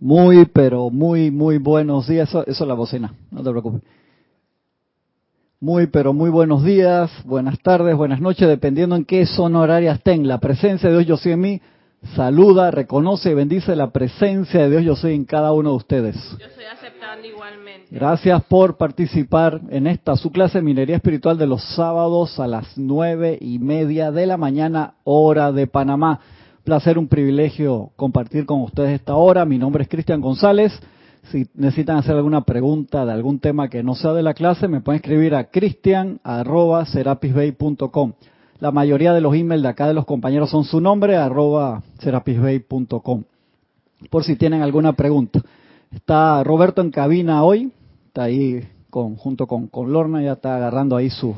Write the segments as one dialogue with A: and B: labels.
A: Muy, pero muy, muy buenos días. Eso, eso es la bocina, no te preocupes. Muy, pero muy buenos días, buenas tardes, buenas noches, dependiendo en qué zona horaria estén. La presencia de Dios Yo Soy en mí saluda, reconoce y bendice la presencia de Dios Yo Soy en cada uno de ustedes.
B: Yo estoy aceptando igualmente.
A: Gracias por participar en esta, su clase de minería espiritual de los sábados a las nueve y media de la mañana, hora de Panamá placer, un privilegio compartir con ustedes esta hora. Mi nombre es Cristian González. Si necesitan hacer alguna pregunta de algún tema que no sea de la clase, me pueden escribir a cristian.serapisbay.com. La mayoría de los emails de acá de los compañeros son su nombre, arroba serapisbay.com. Por si tienen alguna pregunta. Está Roberto en cabina hoy, está ahí con, junto con, con Lorna, ya está agarrando ahí su,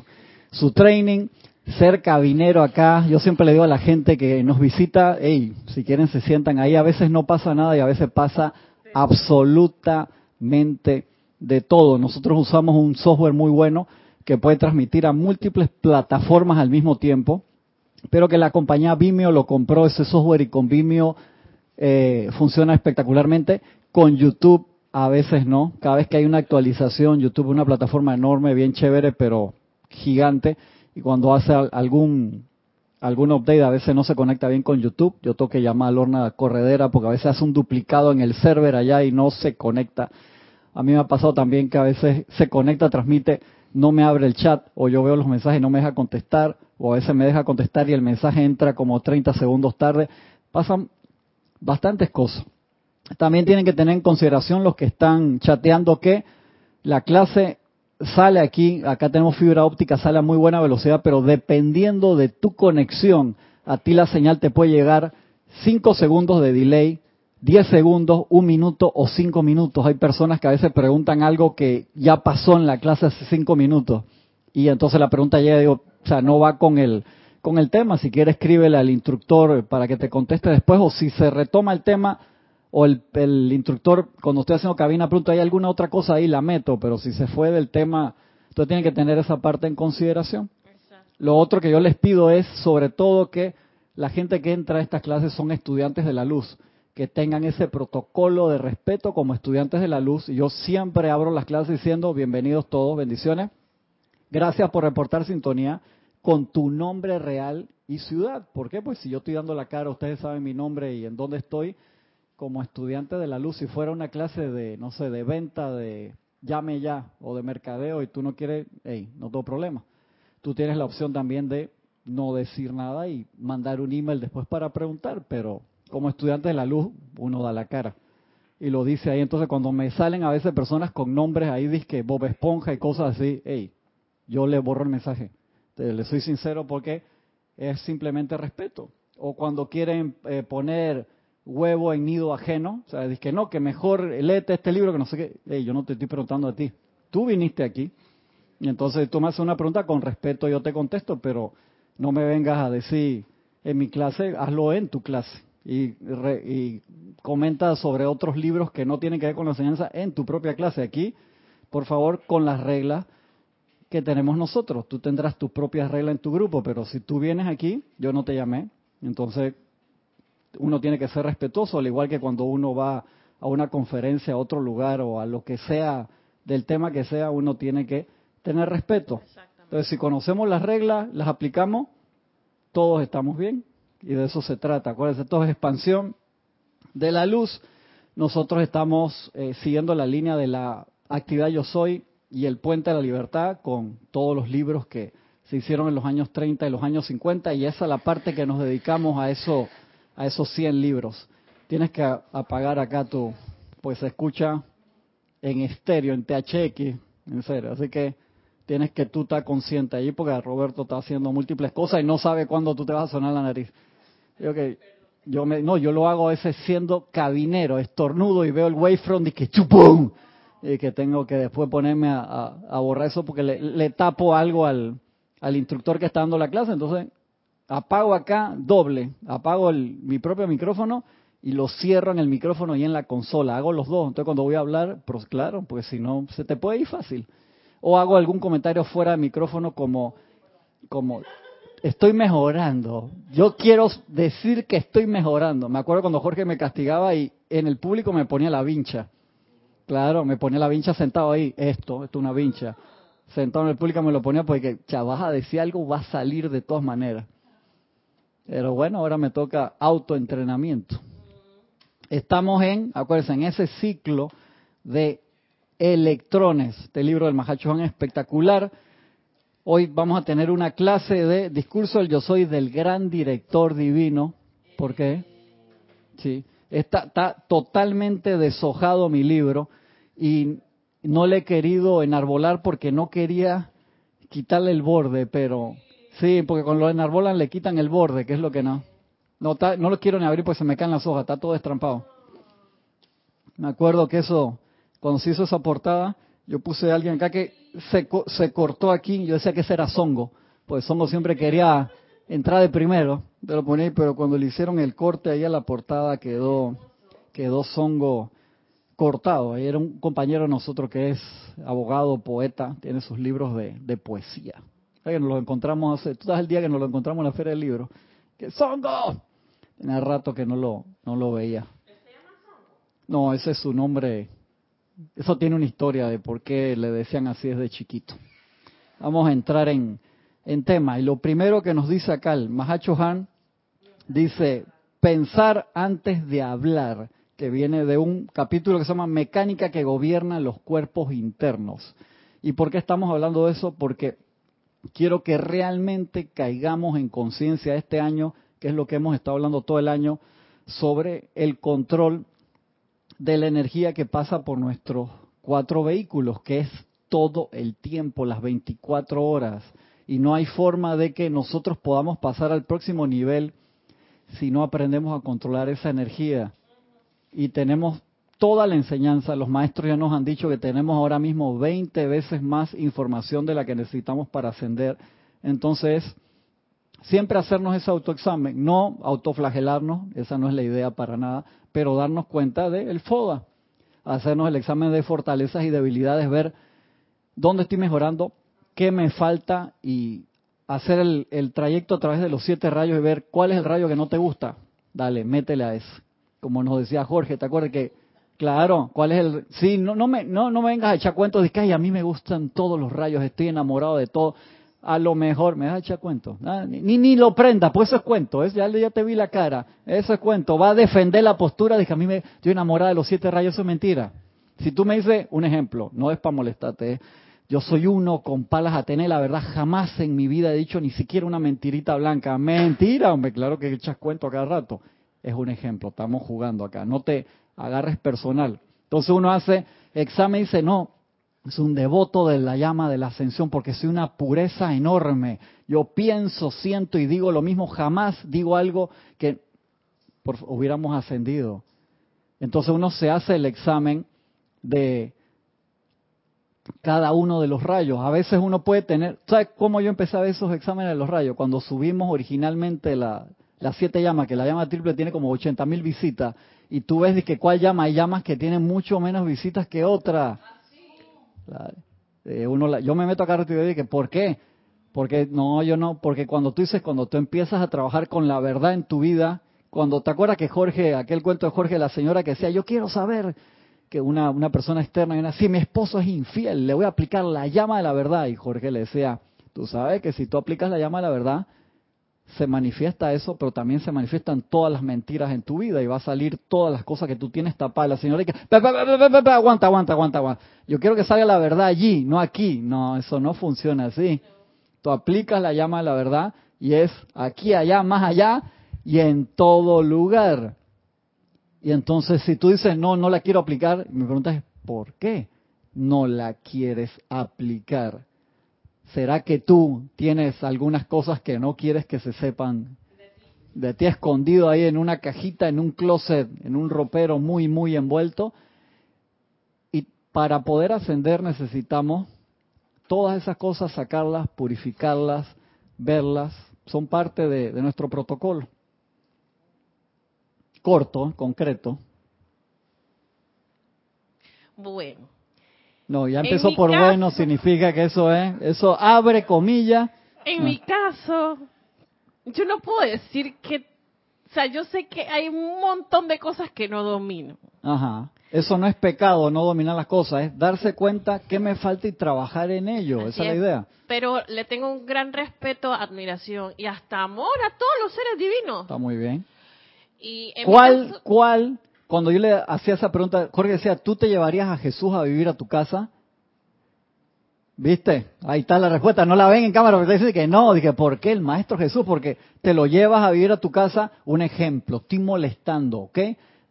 A: su training ser cabinero acá, yo siempre le digo a la gente que nos visita, hey, si quieren se sientan ahí, a veces no pasa nada y a veces pasa absolutamente de todo. Nosotros usamos un software muy bueno que puede transmitir a múltiples plataformas al mismo tiempo, pero que la compañía Vimeo lo compró ese software y con Vimeo eh, funciona espectacularmente. Con YouTube a veces no. Cada vez que hay una actualización, YouTube es una plataforma enorme, bien chévere, pero gigante y cuando hace algún algún update a veces no se conecta bien con YouTube. Yo tengo que llamar a Lorna Corredera porque a veces hace un duplicado en el server allá y no se conecta. A mí me ha pasado también que a veces se conecta, transmite, no me abre el chat o yo veo los mensajes y no me deja contestar o a veces me deja contestar y el mensaje entra como 30 segundos tarde. Pasan bastantes cosas. También tienen que tener en consideración los que están chateando que la clase sale aquí, acá tenemos fibra óptica, sale a muy buena velocidad, pero dependiendo de tu conexión, a ti la señal te puede llegar 5 segundos de delay, 10 segundos, un minuto o 5 minutos. Hay personas que a veces preguntan algo que ya pasó en la clase hace 5 minutos y entonces la pregunta llega, digo, o sea, no va con el con el tema, si quieres escríbele al instructor para que te conteste después o si se retoma el tema, o el, el, instructor, cuando estoy haciendo cabina, pregunta, ¿hay alguna otra cosa ahí? La meto, pero si se fue del tema, entonces tiene que tener esa parte en consideración. Lo otro que yo les pido es, sobre todo, que la gente que entra a estas clases son estudiantes de la luz, que tengan ese protocolo de respeto como estudiantes de la luz. Y yo siempre abro las clases diciendo, bienvenidos todos, bendiciones. Gracias por reportar sintonía con tu nombre real y ciudad. ¿Por qué? Pues si yo estoy dando la cara, ustedes saben mi nombre y en dónde estoy como estudiante de la luz, si fuera una clase de, no sé, de venta, de llame ya o de mercadeo y tú no quieres, hey, no tengo problema. Tú tienes la opción también de no decir nada y mandar un email después para preguntar, pero como estudiante de la luz uno da la cara y lo dice ahí. Entonces cuando me salen a veces personas con nombres ahí, dice Bob Esponja y cosas así, hey, yo le borro el mensaje. Le soy sincero porque es simplemente respeto. O cuando quieren eh, poner huevo en nido ajeno. O sea, dice que no, que mejor léete este libro que no sé qué. yo no te estoy preguntando a ti. Tú viniste aquí. Y entonces tú me haces una pregunta con respeto, yo te contesto, pero no me vengas a decir en mi clase, hazlo en tu clase. Y, y comenta sobre otros libros que no tienen que ver con la enseñanza en tu propia clase. Aquí, por favor, con las reglas que tenemos nosotros. Tú tendrás tus propias reglas en tu grupo, pero si tú vienes aquí, yo no te llamé. Entonces, uno tiene que ser respetuoso, al igual que cuando uno va a una conferencia, a otro lugar o a lo que sea, del tema que sea, uno tiene que tener respeto. Entonces, si conocemos las reglas, las aplicamos, todos estamos bien y de eso se trata. Acuérdense, esto es expansión de la luz. Nosotros estamos eh, siguiendo la línea de la actividad Yo Soy y el Puente de la Libertad con todos los libros que se hicieron en los años 30 y los años 50 y esa es la parte que nos dedicamos a eso a esos 100 libros. Tienes que apagar acá tu, pues se escucha en estéreo, en THX, en serio. Así que tienes que tú estar consciente allí porque Roberto está haciendo múltiples cosas y no sabe cuándo tú te vas a sonar la nariz. Yo, yo me, no, yo lo hago a siendo cabinero, estornudo y veo el wavefront y que chupum y que tengo que después ponerme a, a, borrar eso porque le, le tapo algo al, al instructor que está dando la clase, entonces apago acá doble, apago mi propio micrófono y lo cierro en el micrófono y en la consola. Hago los dos. Entonces cuando voy a hablar, pues claro, pues si no, se te puede ir fácil. O hago algún comentario fuera de micrófono como, como, estoy mejorando. Yo quiero decir que estoy mejorando. Me acuerdo cuando Jorge me castigaba y en el público me ponía la vincha. Claro, me ponía la vincha sentado ahí. Esto, esto es una vincha. Sentado en el público me lo ponía porque, ya vas a decir algo, va a salir de todas maneras. Pero bueno, ahora me toca autoentrenamiento. Estamos en, acuérdense, en ese ciclo de electrones. Este libro del Mahachohan es espectacular. Hoy vamos a tener una clase de discurso del yo soy del gran director divino. ¿Por qué? Sí. Está, está totalmente deshojado mi libro y no le he querido enarbolar porque no quería quitarle el borde, pero sí, porque cuando lo enarbolan le quitan el borde, que es lo que no. No, lo quiero ni abrir porque se me caen las hojas, está todo destrampado. Me acuerdo que eso, cuando se hizo esa portada, yo puse a alguien acá que se, se cortó aquí, yo decía que ese era Songo, pues Songo siempre quería entrar de primero, te lo ponía, pero cuando le hicieron el corte ahí a la portada quedó, quedó Songo cortado. Ahí era un compañero de nosotros que es abogado, poeta, tiene sus libros de, de poesía. Que nos lo encontramos hace, tú el día que nos lo encontramos en la Feria del Libro. ¡Que Songo! Tenía rato que no lo, no lo veía. No, ese es su nombre. Eso tiene una historia de por qué le decían así desde chiquito. Vamos a entrar en, en tema. Y lo primero que nos dice acá el Mahacho Han dice, pensar antes de hablar que viene de un capítulo que se llama Mecánica que gobierna los cuerpos internos. ¿Y por qué estamos hablando de eso? Porque quiero que realmente caigamos en conciencia este año, que es lo que hemos estado hablando todo el año, sobre el control de la energía que pasa por nuestros cuatro vehículos, que es todo el tiempo, las 24 horas. Y no hay forma de que nosotros podamos pasar al próximo nivel si no aprendemos a controlar esa energía y tenemos toda la enseñanza. Los maestros ya nos han dicho que tenemos ahora mismo 20 veces más información de la que necesitamos para ascender. Entonces, siempre hacernos ese autoexamen, no autoflagelarnos, esa no es la idea para nada, pero darnos cuenta del FODA, hacernos el examen de fortalezas y debilidades, ver dónde estoy mejorando, qué me falta y hacer el, el trayecto a través de los siete rayos y ver cuál es el rayo que no te gusta. Dale, métele a ese como nos decía Jorge, ¿te acuerdas que, claro, cuál es el, sí, no, no me, no, no me vengas a echar cuentos de que Ay, a mí me gustan todos los rayos, estoy enamorado de todo, a lo mejor, me vas a echar cuentos, ni, ni lo prenda, pues eso es cuento, es, ya, ya te vi la cara, eso es cuento, va a defender la postura de que a mí me, estoy enamorado de los siete rayos, eso es mentira. Si tú me dices, un ejemplo, no es para molestarte, yo soy uno con palas a tener, la verdad jamás en mi vida he dicho ni siquiera una mentirita blanca. Mentira, hombre, claro que echas cuento cada rato es un ejemplo, estamos jugando acá, no te agarres personal. Entonces uno hace examen y dice, no, es un devoto de la llama de la ascensión porque soy una pureza enorme. Yo pienso, siento y digo lo mismo, jamás digo algo que hubiéramos ascendido. Entonces uno se hace el examen de cada uno de los rayos. A veces uno puede tener, ¿sabes cómo yo empecé a ver esos exámenes de los rayos? Cuando subimos originalmente la, las siete llamas, que la llama triple tiene como 80 mil visitas, y tú ves de que cuál llama, hay llamas que tienen mucho menos visitas que otra. Eh, uno yo me meto acá y digo, que ¿por qué? Porque no, yo no, porque cuando tú dices, cuando tú empiezas a trabajar con la verdad en tu vida, cuando te acuerdas que Jorge, aquel cuento de Jorge, la señora que decía, yo quiero saber que una, una persona externa, una, si mi esposo es infiel, le voy a aplicar la llama de la verdad. Y Jorge le decía, tú sabes que si tú aplicas la llama de la verdad, se manifiesta eso, pero también se manifiestan todas las mentiras en tu vida y va a salir todas las cosas que tú tienes tapadas. La señora dice, aguanta, aguanta, aguanta, aguanta. Yo quiero que salga la verdad allí, no aquí. No, eso no funciona así. Tú aplicas la llama de la verdad y es aquí, allá, más allá y en todo lugar. Y entonces si tú dices, no, no la quiero aplicar, mi pregunta es, ¿por qué no la quieres aplicar? ¿Será que tú tienes algunas cosas que no quieres que se sepan de ti escondido ahí en una cajita, en un closet, en un ropero muy, muy envuelto? Y para poder ascender necesitamos todas esas cosas, sacarlas, purificarlas, verlas, son parte de, de nuestro protocolo. Corto, concreto.
B: Bueno,
A: no, ya empezó por bueno, significa que eso es, eso abre comillas.
B: En mi caso, yo no puedo decir que O sea, yo sé que hay un montón de cosas que no domino.
A: Ajá. Eso no es pecado, no dominar las cosas, es darse cuenta que me falta y trabajar en ello. Esa es la idea.
B: Pero le tengo un gran respeto, admiración y hasta amor a todos los seres divinos.
A: Está muy bien.
B: Y
A: ¿Cuál, cuál, cuando yo le hacía esa pregunta, Jorge decía, ¿tú te llevarías a Jesús a vivir a tu casa? ¿Viste? Ahí está la respuesta. No la ven en cámara, pero dice que no. Dije, ¿por qué el Maestro Jesús? Porque te lo llevas a vivir a tu casa. Un ejemplo, estoy molestando, ¿ok?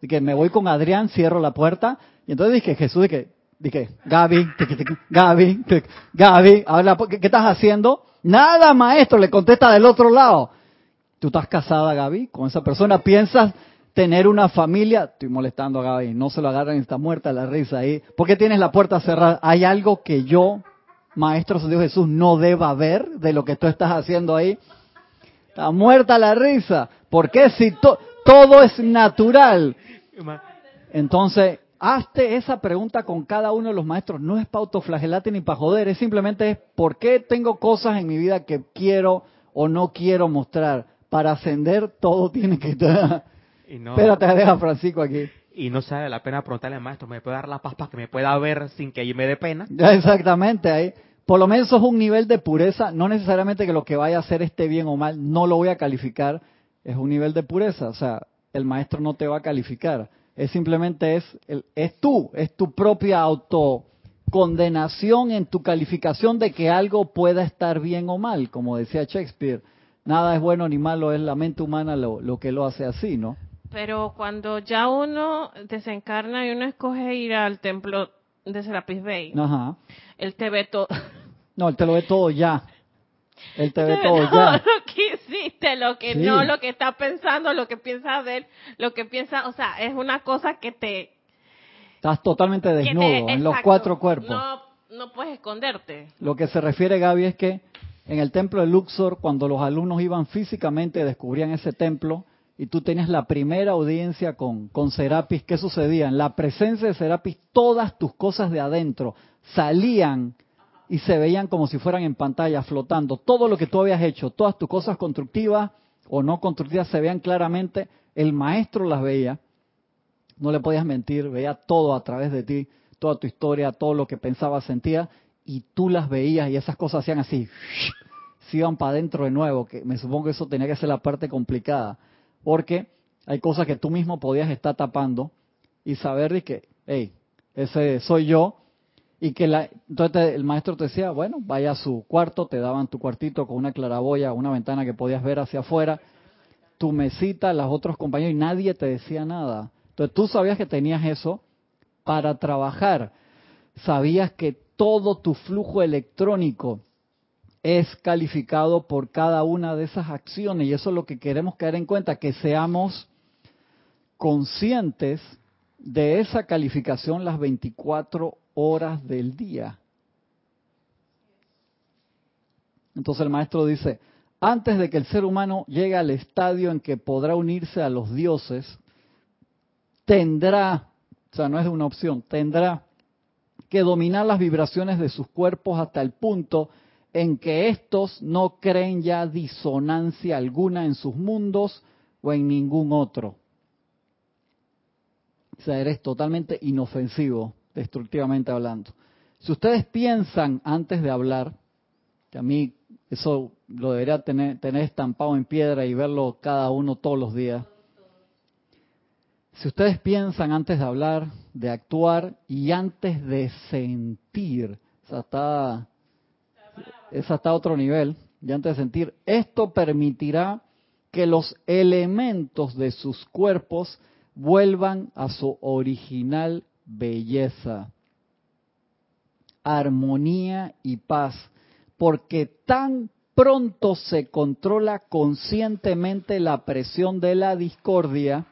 A: Dije, me voy con Adrián, cierro la puerta. Y entonces dije, Jesús, dije, dije Gaby, Gaby, Gaby, habla, ¿qué, ¿qué estás haciendo? Nada, Maestro, le contesta del otro lado. ¿Tú estás casada, Gaby? Con esa persona piensas tener una familia. Estoy molestando a Gaby, no se lo agarran, está muerta la risa ahí. ¿Por qué tienes la puerta cerrada? Hay algo que yo Maestro Dios Jesús no deba ver de lo que tú estás haciendo ahí? Está muerta la risa. porque si todo es natural? Entonces, hazte esa pregunta con cada uno de los maestros. No es para autoflagelarte ni para joder, es simplemente es por qué tengo cosas en mi vida que quiero o no quiero mostrar. Para ascender todo tiene que estar. Espérate, deja Francisco aquí
C: y no sabe la pena preguntarle al maestro, ¿me puede dar la paz para que me pueda ver sin que me dé pena?
A: Exactamente, ahí. Por lo menos eso es un nivel de pureza, no necesariamente que lo que vaya a hacer esté bien o mal, no lo voy a calificar, es un nivel de pureza, o sea, el maestro no te va a calificar, es simplemente es, es tú, es tu propia autocondenación en tu calificación de que algo pueda estar bien o mal, como decía Shakespeare, nada es bueno ni malo, es la mente humana lo, lo que lo hace así, ¿no?
B: Pero cuando ya uno desencarna y uno escoge ir al templo de Serapis Bay,
A: Ajá.
B: él te ve todo.
A: No, él te lo ve todo ya. Él te ve todo ya.
B: Lo que hiciste, lo que no, lo que está pensando, lo que piensa de él, lo que piensa, o sea, es una cosa que te...
A: Estás totalmente desnudo en los cuatro cuerpos.
B: No, no puedes esconderte.
A: Lo que se refiere Gaby es que en el templo de Luxor, cuando los alumnos iban físicamente, descubrían ese templo, y tú tenías la primera audiencia con, con Serapis, ¿qué sucedía? En la presencia de Serapis, todas tus cosas de adentro salían y se veían como si fueran en pantalla, flotando. Todo lo que tú habías hecho, todas tus cosas constructivas o no constructivas se veían claramente. El maestro las veía, no le podías mentir, veía todo a través de ti, toda tu historia, todo lo que pensaba, sentía, y tú las veías y esas cosas hacían así, se iban para adentro de nuevo, que me supongo que eso tenía que ser la parte complicada porque hay cosas que tú mismo podías estar tapando y saber de que, hey, ese soy yo, y que la, entonces el maestro te decía, bueno, vaya a su cuarto, te daban tu cuartito con una claraboya, una ventana que podías ver hacia afuera, tu mesita, los otros compañeros, y nadie te decía nada. Entonces tú sabías que tenías eso para trabajar. Sabías que todo tu flujo electrónico es calificado por cada una de esas acciones y eso es lo que queremos caer en cuenta, que seamos conscientes de esa calificación las 24 horas del día. Entonces el maestro dice, antes de que el ser humano llegue al estadio en que podrá unirse a los dioses, tendrá, o sea, no es una opción, tendrá que dominar las vibraciones de sus cuerpos hasta el punto en que estos no creen ya disonancia alguna en sus mundos o en ningún otro. O sea, eres totalmente inofensivo, destructivamente hablando. Si ustedes piensan antes de hablar, que a mí eso lo debería tener, tener estampado en piedra y verlo cada uno todos los días. Si ustedes piensan antes de hablar, de actuar y antes de sentir, o sea, está es hasta otro nivel, ya antes de sentir, esto permitirá que los elementos de sus cuerpos vuelvan a su original belleza, armonía y paz, porque tan pronto se controla conscientemente la presión de la discordia,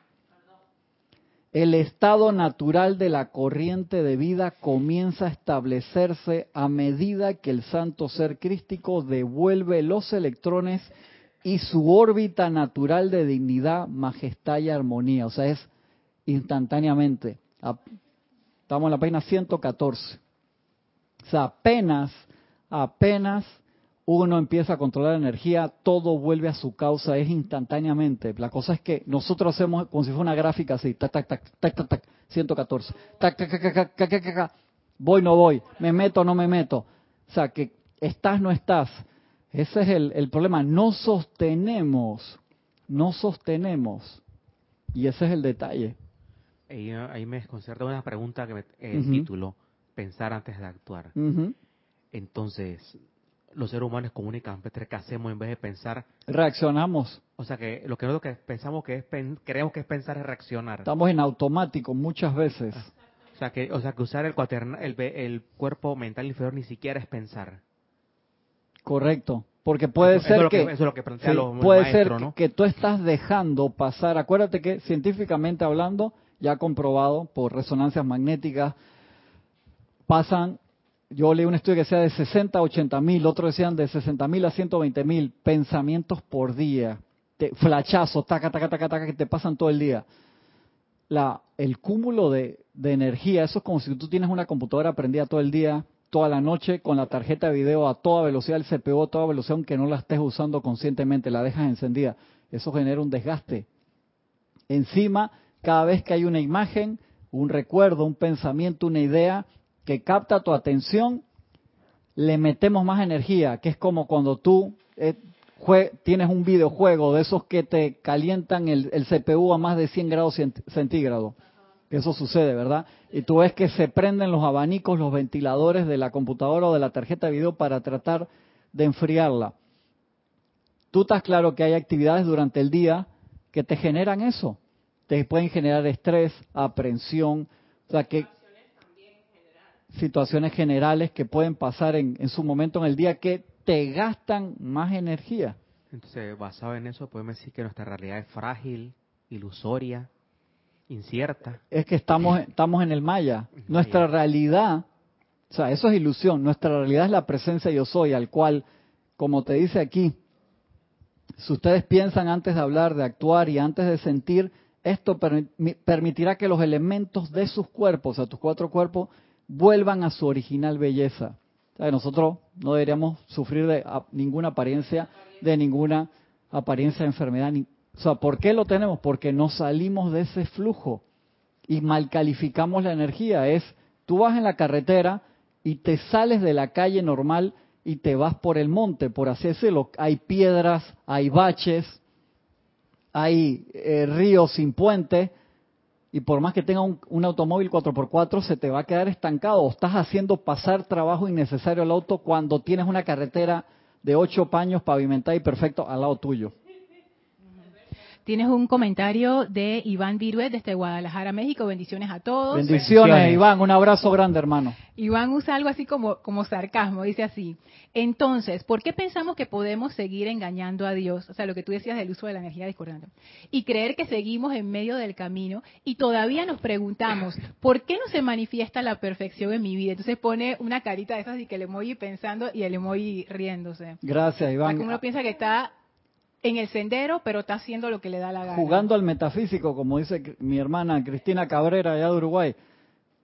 A: el estado natural de la corriente de vida comienza a establecerse a medida que el santo ser crístico devuelve los electrones y su órbita natural de dignidad, majestad y armonía. O sea, es instantáneamente. Estamos en la página 114. O sea, apenas, apenas uno empieza a controlar la energía, todo vuelve a su causa, es instantáneamente. La cosa es que nosotros hacemos como si fuera una gráfica así, tac, tac, tac, tac, tac, tac, 114, tac, tac, tac, tac, tac, tac, tac, voy, no voy, me meto, no me meto. O sea, que estás, no estás. Ese es el, el problema. No sostenemos, no sostenemos. Y ese es el detalle.
C: Ahí, ahí me desconcerta una pregunta que me, el
A: Ujú.
C: título, pensar antes de actuar.
A: Ujú.
C: Entonces, los seres humanos comunicamente, ¿qué hacemos en vez de pensar?
A: Reaccionamos.
C: O sea, que lo que nosotros que pensamos que es, creemos que es pensar es reaccionar.
A: Estamos en automático muchas veces.
C: O sea, que, o sea, que usar el, cuaterna- el, el cuerpo mental inferior ni siquiera es pensar.
A: Correcto. Porque puede
C: Eso-
A: ser que,
C: eso es lo que plantea
A: sí,
C: los- el
A: puede ser que tú estás dejando pasar. Acuérdate que científicamente hablando, ya comprobado por resonancias magnéticas, pasan. Yo leí un estudio que decía de 60 a 80 mil, otros decían de 60 mil a 120 mil pensamientos por día, flachazos, taca, taca, taca, taca, que te pasan todo el día. La, el cúmulo de, de energía, eso es como si tú tienes una computadora prendida todo el día, toda la noche, con la tarjeta de video a toda velocidad, el CPU a toda velocidad, aunque no la estés usando conscientemente, la dejas encendida. Eso genera un desgaste. Encima, cada vez que hay una imagen, un recuerdo, un pensamiento, una idea que capta tu atención, le metemos más energía, que es como cuando tú eh, tienes un videojuego de esos que te calientan el, el CPU a más de 100 grados cent- centígrados. Eso sucede, ¿verdad? Y tú ves que se prenden los abanicos, los ventiladores de la computadora o de la tarjeta de video para tratar de enfriarla. Tú estás claro que hay actividades durante el día que te generan eso. Te pueden generar estrés, aprensión, o sea que situaciones generales que pueden pasar en, en su momento en el día que te gastan más energía.
C: Entonces, basado en eso, podemos decir que nuestra realidad es frágil, ilusoria, incierta.
A: Es que estamos, estamos en el Maya. Nuestra realidad, o sea, eso es ilusión. Nuestra realidad es la presencia yo soy, al cual, como te dice aquí, si ustedes piensan antes de hablar, de actuar y antes de sentir, esto permi- permitirá que los elementos de sus cuerpos, o sea, tus cuatro cuerpos, vuelvan a su original belleza. Nosotros no deberíamos sufrir de ninguna apariencia, de ninguna apariencia de enfermedad. o sea, ¿por qué lo tenemos? Porque no salimos de ese flujo y mal calificamos la energía. Es, tú vas en la carretera y te sales de la calle normal y te vas por el monte, por así decirlo. Hay piedras, hay baches, hay eh, ríos sin puente, y por más que tenga un, automóvil 4x4, se te va a quedar estancado. O estás haciendo pasar trabajo innecesario al auto cuando tienes una carretera de ocho paños pavimentada y perfecto al lado tuyo.
D: Tienes un comentario de Iván Viruet desde Guadalajara, México. Bendiciones a todos.
A: Bendiciones,
C: Bendiciones.
A: Iván. Un abrazo grande, hermano.
D: Iván usa algo así como, como sarcasmo, dice así. Entonces, ¿por qué pensamos que podemos seguir engañando a Dios? O sea, lo que tú decías del uso de la energía discordante. Y creer que seguimos en medio del camino y todavía nos preguntamos, ¿por qué no se manifiesta la perfección en mi vida? Entonces pone una carita de esas y que el emoji pensando y el emoji riéndose.
A: Gracias, Iván.
D: que uno piensa que está en el sendero, pero está haciendo lo que le da la gana.
A: jugando al metafísico, como dice mi hermana Cristina Cabrera allá de Uruguay,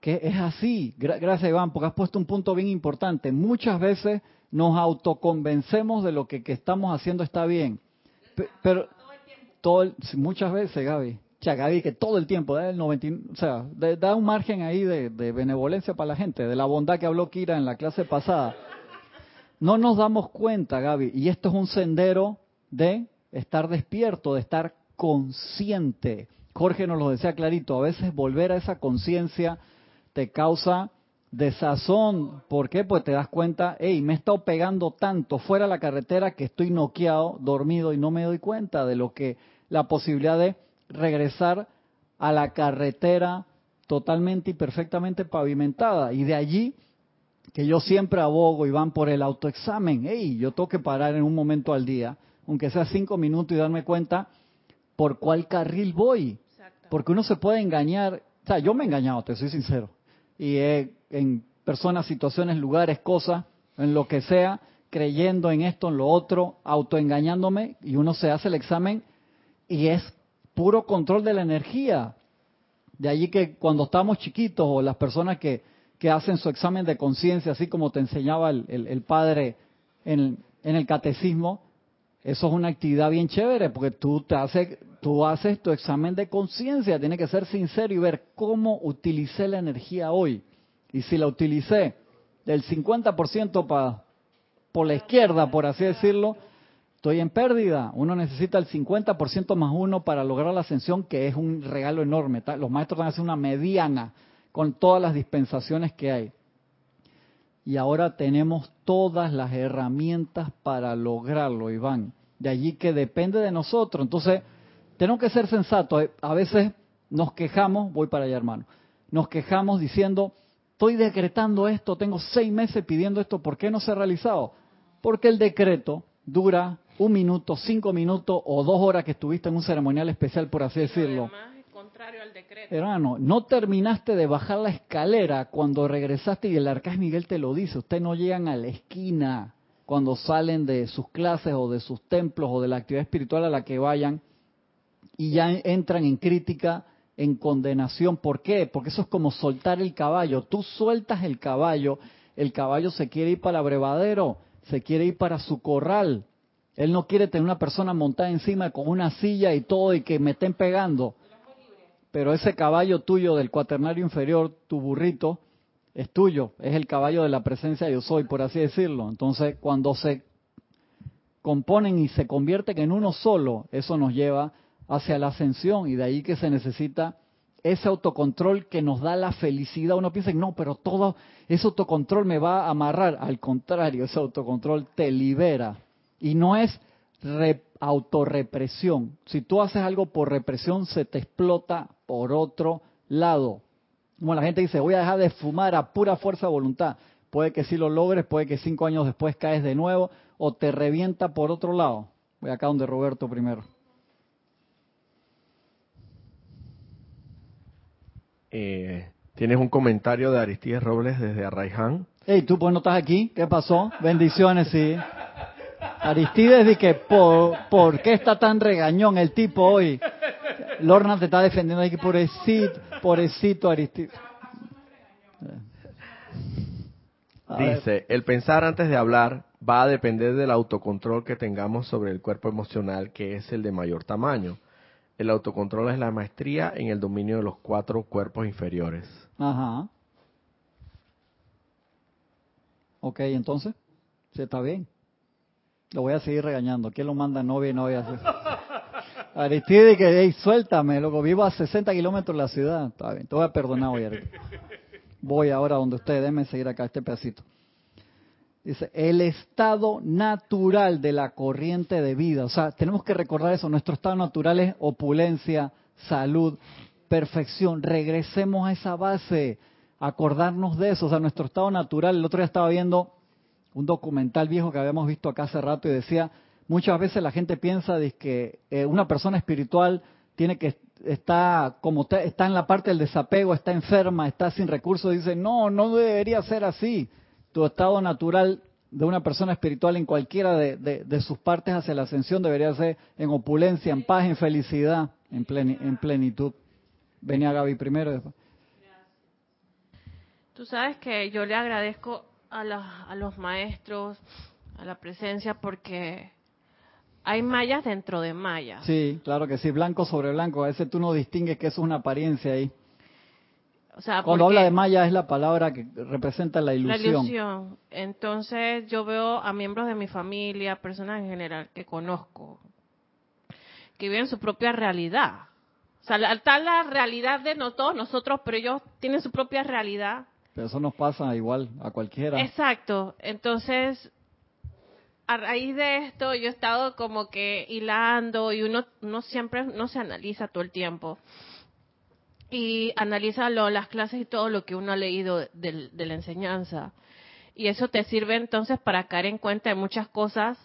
A: que es así. Gra- gracias Iván, porque has puesto un punto bien importante. Muchas veces nos autoconvencemos de lo que, que estamos haciendo está bien. Pe- Pero todo el- muchas veces, Gaby. O sea, Gaby, que todo el tiempo, da, el 90 y- o sea, de- da un margen ahí de, de benevolencia para la gente, de la bondad que habló Kira en la clase pasada. No nos damos cuenta, Gaby, y esto es un sendero de estar despierto, de estar consciente. Jorge nos lo decía clarito, a veces volver a esa conciencia te causa desazón. ¿Por qué? Pues te das cuenta, hey, me he estado pegando tanto fuera de la carretera que estoy noqueado, dormido y no me doy cuenta de lo que la posibilidad de regresar a la carretera totalmente y perfectamente pavimentada. Y de allí que yo siempre abogo y van por el autoexamen. Hey, yo tengo que parar en un momento al día, aunque sea cinco minutos y darme cuenta por cuál carril voy. Porque uno se puede engañar. O sea, yo me he engañado, te soy sincero. Y he, en personas, situaciones, lugares, cosas, en lo que sea, creyendo en esto, en lo otro, autoengañándome, y uno se hace el examen y es puro control de la energía. De allí que cuando estamos chiquitos o las personas que, que hacen su examen de conciencia, así como te enseñaba el, el- el padre en, en el catecismo, eso es una actividad bien chévere porque tú te haces, tú haces tu examen de conciencia, tienes que ser sincero y ver cómo utilicé la energía hoy. Y si la utilicé del 50% para por la izquierda, por así decirlo, estoy en pérdida. Uno necesita el 50% más uno para lograr la ascensión, que es un regalo enorme. Los maestros van a hacer una mediana con todas las dispensaciones que hay. Y ahora tenemos todas las herramientas para lograrlo, Iván. De allí que depende de nosotros. Entonces, tenemos que ser sensatos. A veces nos quejamos, voy para allá hermano, nos quejamos diciendo, estoy decretando esto, tengo seis meses pidiendo esto, ¿por qué no se ha realizado? Porque el decreto dura un minuto, cinco minutos o dos horas que estuviste en un ceremonial especial, por así decirlo. Hermano, no terminaste de bajar la escalera cuando regresaste y el arcángel Miguel te lo dice. Ustedes no llegan a la esquina cuando salen de sus clases o de sus templos o de la actividad espiritual a la que vayan y ya entran en crítica, en condenación. ¿Por qué? Porque eso es como soltar el caballo. Tú sueltas el caballo, el caballo se quiere ir para el abrevadero, se quiere ir para su corral. Él no quiere tener una persona montada encima con una silla y todo y que me estén pegando. Pero ese caballo tuyo del cuaternario inferior, tu burrito, es tuyo, es el caballo de la presencia yo soy, por así decirlo. Entonces, cuando se componen y se convierten en uno solo, eso nos lleva hacia la ascensión y de ahí que se necesita ese autocontrol que nos da la felicidad. Uno piensa, no, pero todo ese autocontrol me va a amarrar. Al contrario, ese autocontrol te libera. Y no es autorrepresión. Si tú haces algo por represión, se te explota por otro lado. Como la gente dice, voy a dejar de fumar a pura fuerza de voluntad. Puede que sí lo logres, puede que cinco años después caes de nuevo o te revienta por otro lado. Voy acá donde Roberto primero.
E: Eh, tienes un comentario de Aristides Robles desde Arraiján.
A: Hey, tú pues no estás aquí. ¿Qué pasó? Bendiciones, sí. Aristides dice por, por qué está tan regañón el tipo hoy. Lorna te está defendiendo ahí que pobrecito, pobrecito Aristides.
E: Dice, el pensar antes de hablar va a depender del autocontrol que tengamos sobre el cuerpo emocional, que es el de mayor tamaño. El autocontrol es la maestría en el dominio de los cuatro cuerpos inferiores.
A: Ajá. Ok, entonces, ¿se está bien? Lo voy a seguir regañando. ¿Quién lo manda novia y novia? Aristide, que, hey, suéltame, loco. Vivo a 60 kilómetros de la ciudad. Está bien, te voy a perdonar hoy, Voy ahora donde ustedes, déjenme seguir acá este pedacito. Dice, el estado natural de la corriente de vida. O sea, tenemos que recordar eso. Nuestro estado natural es opulencia, salud, perfección. Regresemos a esa base, acordarnos de eso. O sea, nuestro estado natural. El otro día estaba viendo un documental viejo que habíamos visto acá hace rato y decía, muchas veces la gente piensa de que eh, una persona espiritual tiene que está como está en la parte del desapego, está enferma, está sin recursos, dice, no, no debería ser así tu estado natural de una persona espiritual en cualquiera de, sus partes hacia la ascensión debería ser en opulencia, en paz, en felicidad, en, en plenitud. Venía Gaby primero. Después.
B: Tú sabes que yo le agradezco a, a los maestros, a la presencia, porque hay mallas dentro de mallas.
A: Sí, claro que sí, blanco sobre blanco. A veces tú no distingues que eso es una apariencia ahí. Cuando habla de Maya es la palabra que representa la ilusión. La ilusión.
B: Entonces yo veo a miembros de mi familia, personas en general que conozco, que viven su propia realidad. O sea, está la realidad de no todos nosotros, pero ellos tienen su propia realidad.
A: Pero eso nos pasa igual a cualquiera.
B: Exacto. Entonces, a raíz de esto, yo he estado como que hilando y uno, uno siempre no se analiza todo el tiempo y analiza las clases y todo lo que uno ha leído de, la enseñanza. Y eso te sirve entonces para caer en cuenta de muchas cosas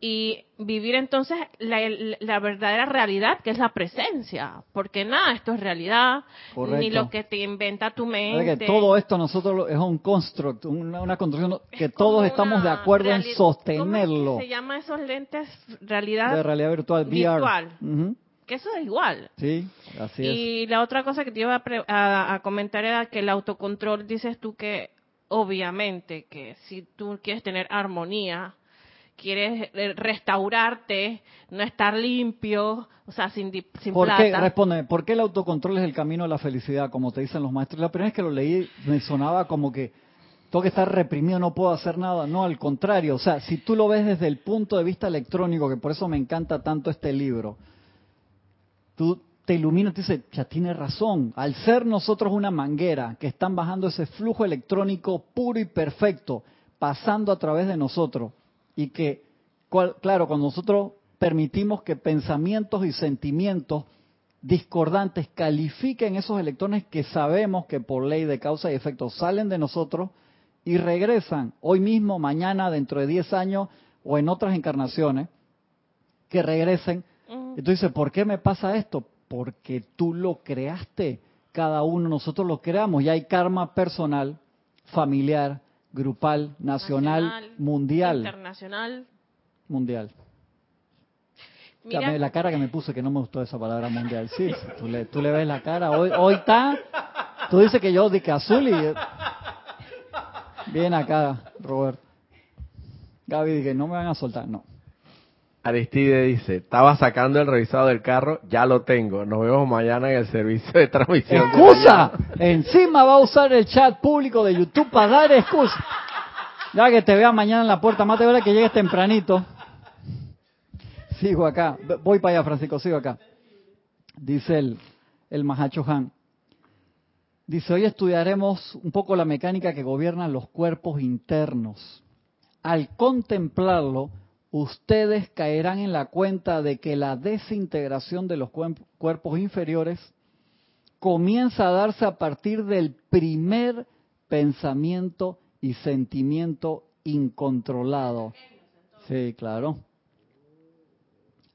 B: y vivir entonces la, verdadera realidad que es la presencia, porque nada, esto es realidad, ni lo que te inventa tu mente.
A: todo esto nosotros es un construct, una, construcción que todos estamos de acuerdo en sostenerlo.
B: se llama esos lentes realidad,
A: de realidad virtual,
B: virtual que eso es igual.
A: Sí, así
B: es. Y la otra cosa que te iba a, comentar era que el autocontrol, dices tú que obviamente que si tú quieres tener armonía, quieres eh, restaurarte, no estar limpio, o sea, sin, sin
A: ¿Por
B: plata.
A: qué, responde, ¿por qué el autocontrol es el camino a la felicidad, como te dicen los maestros? La primera vez que lo leí me sonaba como que tengo que estar reprimido, no puedo hacer nada. No, al contrario. O sea, si tú lo ves desde el punto de vista electrónico, que por eso me encanta tanto este libro, tú te iluminas y te dices, ya tiene razón. Al ser nosotros una manguera que están bajando ese flujo electrónico puro y perfecto, pasando a través de nosotros, y que, cual- claro, cuando nosotros permitimos que pensamientos y sentimientos discordantes califiquen esos electrones que sabemos que por ley de causa y efecto salen de nosotros y regresan hoy mismo, mañana, dentro de 10 años o en otras encarnaciones, que regresen. Dices, ¿por qué me pasa esto? Porque tú lo creaste. Cada uno, nosotros lo creamos. Y hay karma personal, familiar, grupal, nacional, mundial.
B: Internacional.
A: Mundial.
B: Mira,
A: la cara que me puse que no me gustó esa palabra mundial. Sí, tú le, tú le ves la cara. Hoy, hoy está. Tú dices que yo di que azul y. Bien acá, Roberto. Gaby dije, no me van a soltar. No.
E: Aristide dice, estaba sacando el revisado del carro, ya lo tengo. Nos vemos mañana en el servicio de transmisión.
A: ¡Excusa!
E: mañana".
A: Encima va a usar el chat público de YouTube para dar excusa. Ya que te vea mañana en la puerta, más te vale que llegues tempranito. Sigo acá. Voy para allá, Francisco, sigo acá. Dice el, el Mahacho Han. Dice, hoy estudiaremos un poco la mecánica que gobierna los cuerpos internos. Al contemplarlo, ustedes caerán en la cuenta de que la desintegración de los cuerpos inferiores comienza a darse a partir del primer pensamiento y sentimiento incontrolado. Sí, claro.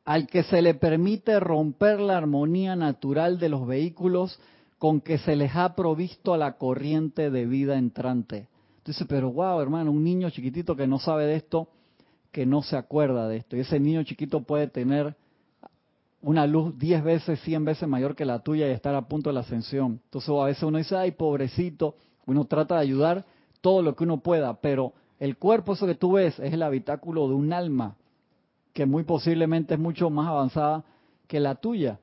A: Al que se le permite romper la armonía natural de los vehículos con que se les ha provisto a la corriente de vida entrante. Entonces, pero wow, hermano, un niño chiquitito que no sabe de esto, que no se acuerda de esto. Y ese niño chiquito puede tener una luz 10 veces, 100 veces mayor que la tuya y estar a punto de la ascensión. Entonces a veces uno dice, ay, pobrecito, uno trata de ayudar todo lo que uno pueda, pero el cuerpo, eso que tú ves, es el habitáculo de un alma que muy posiblemente es mucho más avanzada que la tuya.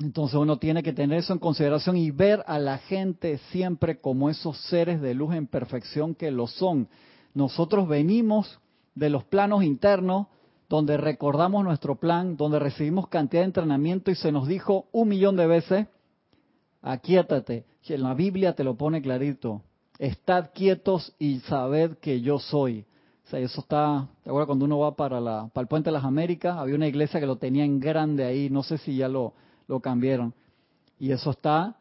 A: Entonces uno tiene que tener eso en consideración y ver a la gente siempre como esos seres de luz en perfección que lo son. Nosotros venimos de los planos internos donde recordamos nuestro plan, donde recibimos cantidad de entrenamiento y se nos dijo un millón de veces, aquíétate. En la Biblia te lo pone clarito. Estad quietos y sabed que yo soy. O sea, eso está, ¿te acuerdas cuando uno va para, la, para el Puente de las Américas? Había una iglesia que lo tenía en grande ahí, no sé si ya lo, lo cambiaron. Y eso está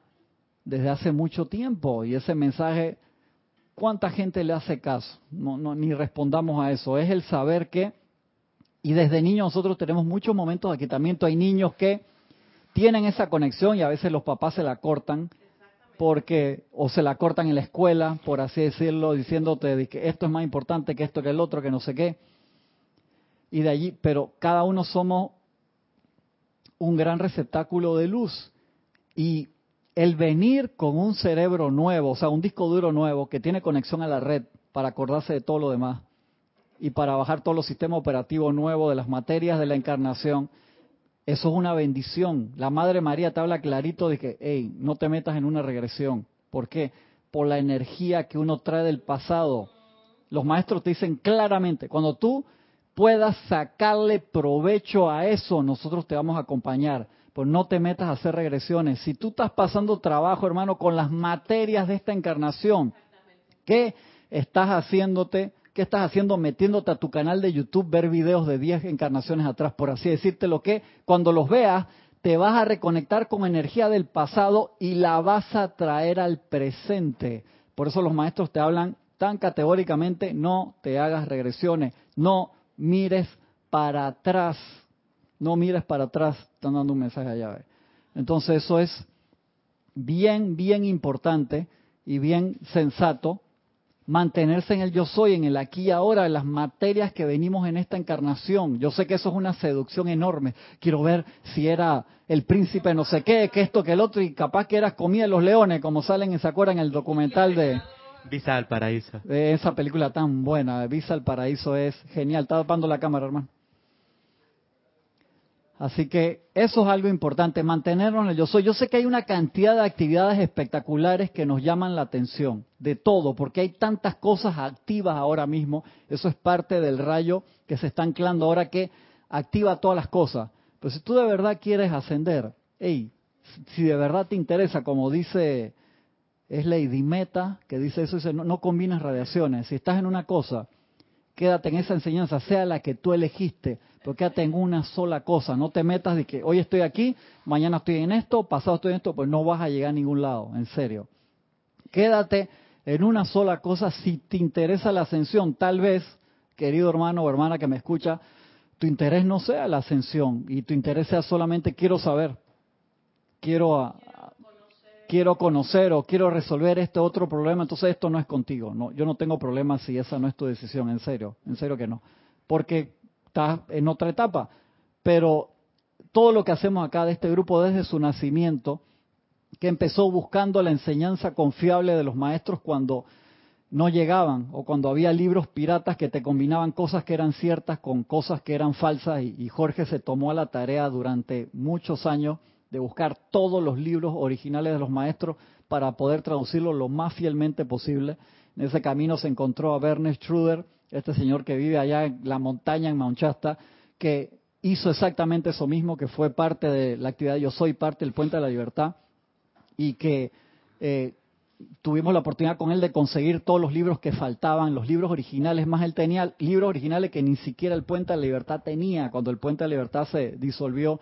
A: desde hace mucho tiempo. Y ese mensaje, ¿cuánta gente le hace caso? No, no, ni respondamos a eso. Es el saber que, y desde niños nosotros tenemos muchos momentos de aquietamiento. Hay niños que tienen esa conexión y a veces los papás se la cortan porque o se la cortan en la escuela, por así decirlo, diciéndote que esto es más importante que esto que el otro, que no sé qué. Y de allí, pero cada uno somos un gran receptáculo de luz. Y el venir con un cerebro nuevo, o sea, un disco duro nuevo que tiene conexión a la red para acordarse de todo lo demás y para bajar todos los sistemas operativos nuevos de las materias de la encarnación, eso es una bendición. La Madre María te habla clarito de que, hey, no te metas en una regresión. ¿Por qué? Por la energía que uno trae del pasado. Los maestros te dicen claramente, cuando tú puedas sacarle provecho a eso, nosotros te vamos a acompañar. Pues no te metas a hacer regresiones. Si tú estás pasando trabajo, hermano, con las materias de esta encarnación, ¿qué estás haciéndote? ¿Qué estás haciendo metiéndote a tu canal de YouTube, ver videos de 10 encarnaciones atrás, por así decirte lo que cuando los veas te vas a reconectar con energía del pasado y la vas a traer al presente. Por eso los maestros te hablan tan categóricamente, no te hagas regresiones, no mires para atrás, no mires para atrás, están dando un mensaje allá. ¿ve? Entonces eso es bien, bien importante y bien sensato mantenerse en el yo soy, en el aquí y ahora, en las materias que venimos en esta encarnación. Yo sé que eso es una seducción enorme. Quiero ver si era el príncipe no sé qué, que esto, que el otro, y capaz que eras comida de los leones, como salen, ¿se acuerdan en el documental de,
C: Visa al paraíso.
A: Eh, Esa película tan buena, Visa al Paraíso, es genial. Está tapando la cámara, hermano. Así que eso es algo importante, mantenernos en el yo soy. Yo sé que hay una cantidad de actividades espectaculares que nos llaman la atención, de todo, porque hay tantas cosas activas ahora mismo. Eso es parte del rayo que se está anclando ahora que activa todas las cosas. Pero si tú de verdad quieres ascender, hey, si de verdad te interesa, como dice, es Lady Meta, que dice eso, dice, no, no combines radiaciones. Si estás en una cosa, quédate en esa enseñanza, sea la que tú elegiste, pero quédate en una sola cosa. No te metas de que hoy estoy aquí, mañana estoy en esto, pasado estoy en esto, pues no vas a llegar a ningún lado, en serio. Quédate en una sola cosa si te interesa la ascensión. Tal vez, querido hermano o hermana que me escucha, tu interés no sea la ascensión y tu interés sea solamente quiero saber, quiero, a- quiero conocer o quiero resolver este otro problema, entonces esto no es contigo. No, yo no tengo problema si esa no es tu decisión, en serio, en serio que no. Porque en otra etapa. Pero todo lo que hacemos acá de este grupo desde su nacimiento, que empezó buscando la enseñanza confiable de los maestros cuando no llegaban o cuando había libros piratas que te combinaban cosas que eran ciertas con cosas que eran falsas y, y Jorge se tomó a la tarea durante muchos años de buscar todos los libros originales de los maestros para poder traducirlos lo más fielmente posible. En ese camino se encontró a Werner Schruder, este señor que vive allá en la montaña en Mount Shasta, que hizo exactamente eso mismo, que fue parte de la actividad Yo Soy, parte del Puente de la Libertad, y que eh, tuvimos la oportunidad con él de conseguir todos los libros que faltaban, los libros originales, más él tenía libros originales que ni siquiera el Puente de la Libertad tenía cuando el Puente de la Libertad se disolvió.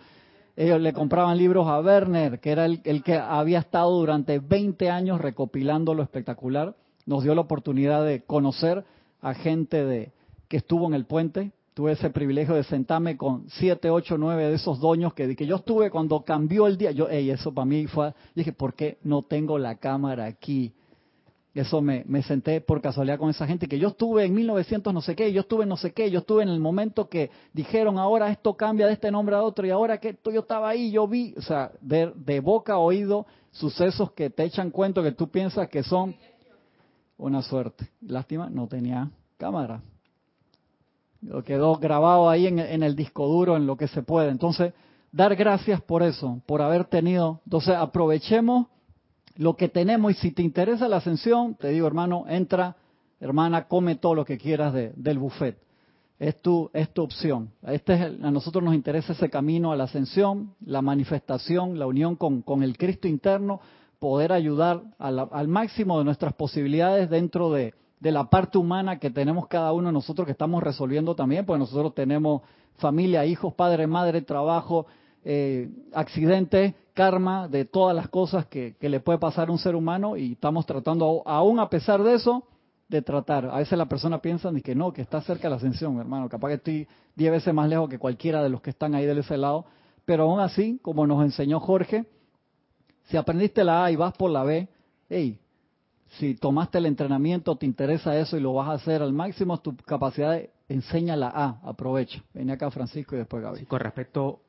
A: Ellos le compraban libros a Werner, que era el, el que había estado durante 20 años recopilando lo espectacular. Nos dio la oportunidad de conocer a gente de que estuvo en el puente. Tuve ese privilegio de sentarme con siete, ocho, nueve de esos doños que, que yo estuve cuando cambió el día. Yo, ey, eso para mí fue. Dije, ¿por qué no tengo la cámara aquí? Eso me, me senté por casualidad con esa gente que yo estuve en 1900 no sé qué, yo estuve en no sé qué, yo estuve en el momento que dijeron ahora esto cambia de este nombre a otro y ahora que yo estaba ahí, yo vi, o sea, de, de boca a oído sucesos que te echan cuento que tú piensas que son una suerte. Lástima, no tenía cámara. Lo quedó grabado ahí en, el disco duro, en lo que se puede. Entonces, dar gracias por eso, por haber tenido. Entonces, aprovechemos lo que tenemos y si te interesa la ascensión, te digo, hermano, entra, hermana, come todo lo que quieras de- del buffet. Es tu, es tu opción. Este es el- a nosotros nos interesa ese camino a la ascensión, la manifestación, la unión con, con el Cristo interno, poder ayudar al máximo de nuestras posibilidades dentro de, la parte humana que tenemos cada uno de nosotros que estamos resolviendo también, porque nosotros tenemos familia, hijos, padre, madre, trabajo, eh, karma, de todas las cosas que, que le puede pasar a un ser humano y estamos tratando, aún a pesar de eso, de tratar. A veces la persona piensa que no, que está cerca de la ascensión, hermano. Capaz que estoy diez veces más lejos que cualquiera de los que están ahí de ese lado. Pero aún así, como nos enseñó Jorge, si aprendiste la A y vas por la B, hey, si tomaste el entrenamiento, te interesa eso y lo vas a hacer al máximo, tu capacidad enseña la A, aprovecha. Ven acá Francisco y después Gaby.
C: Sí, con respecto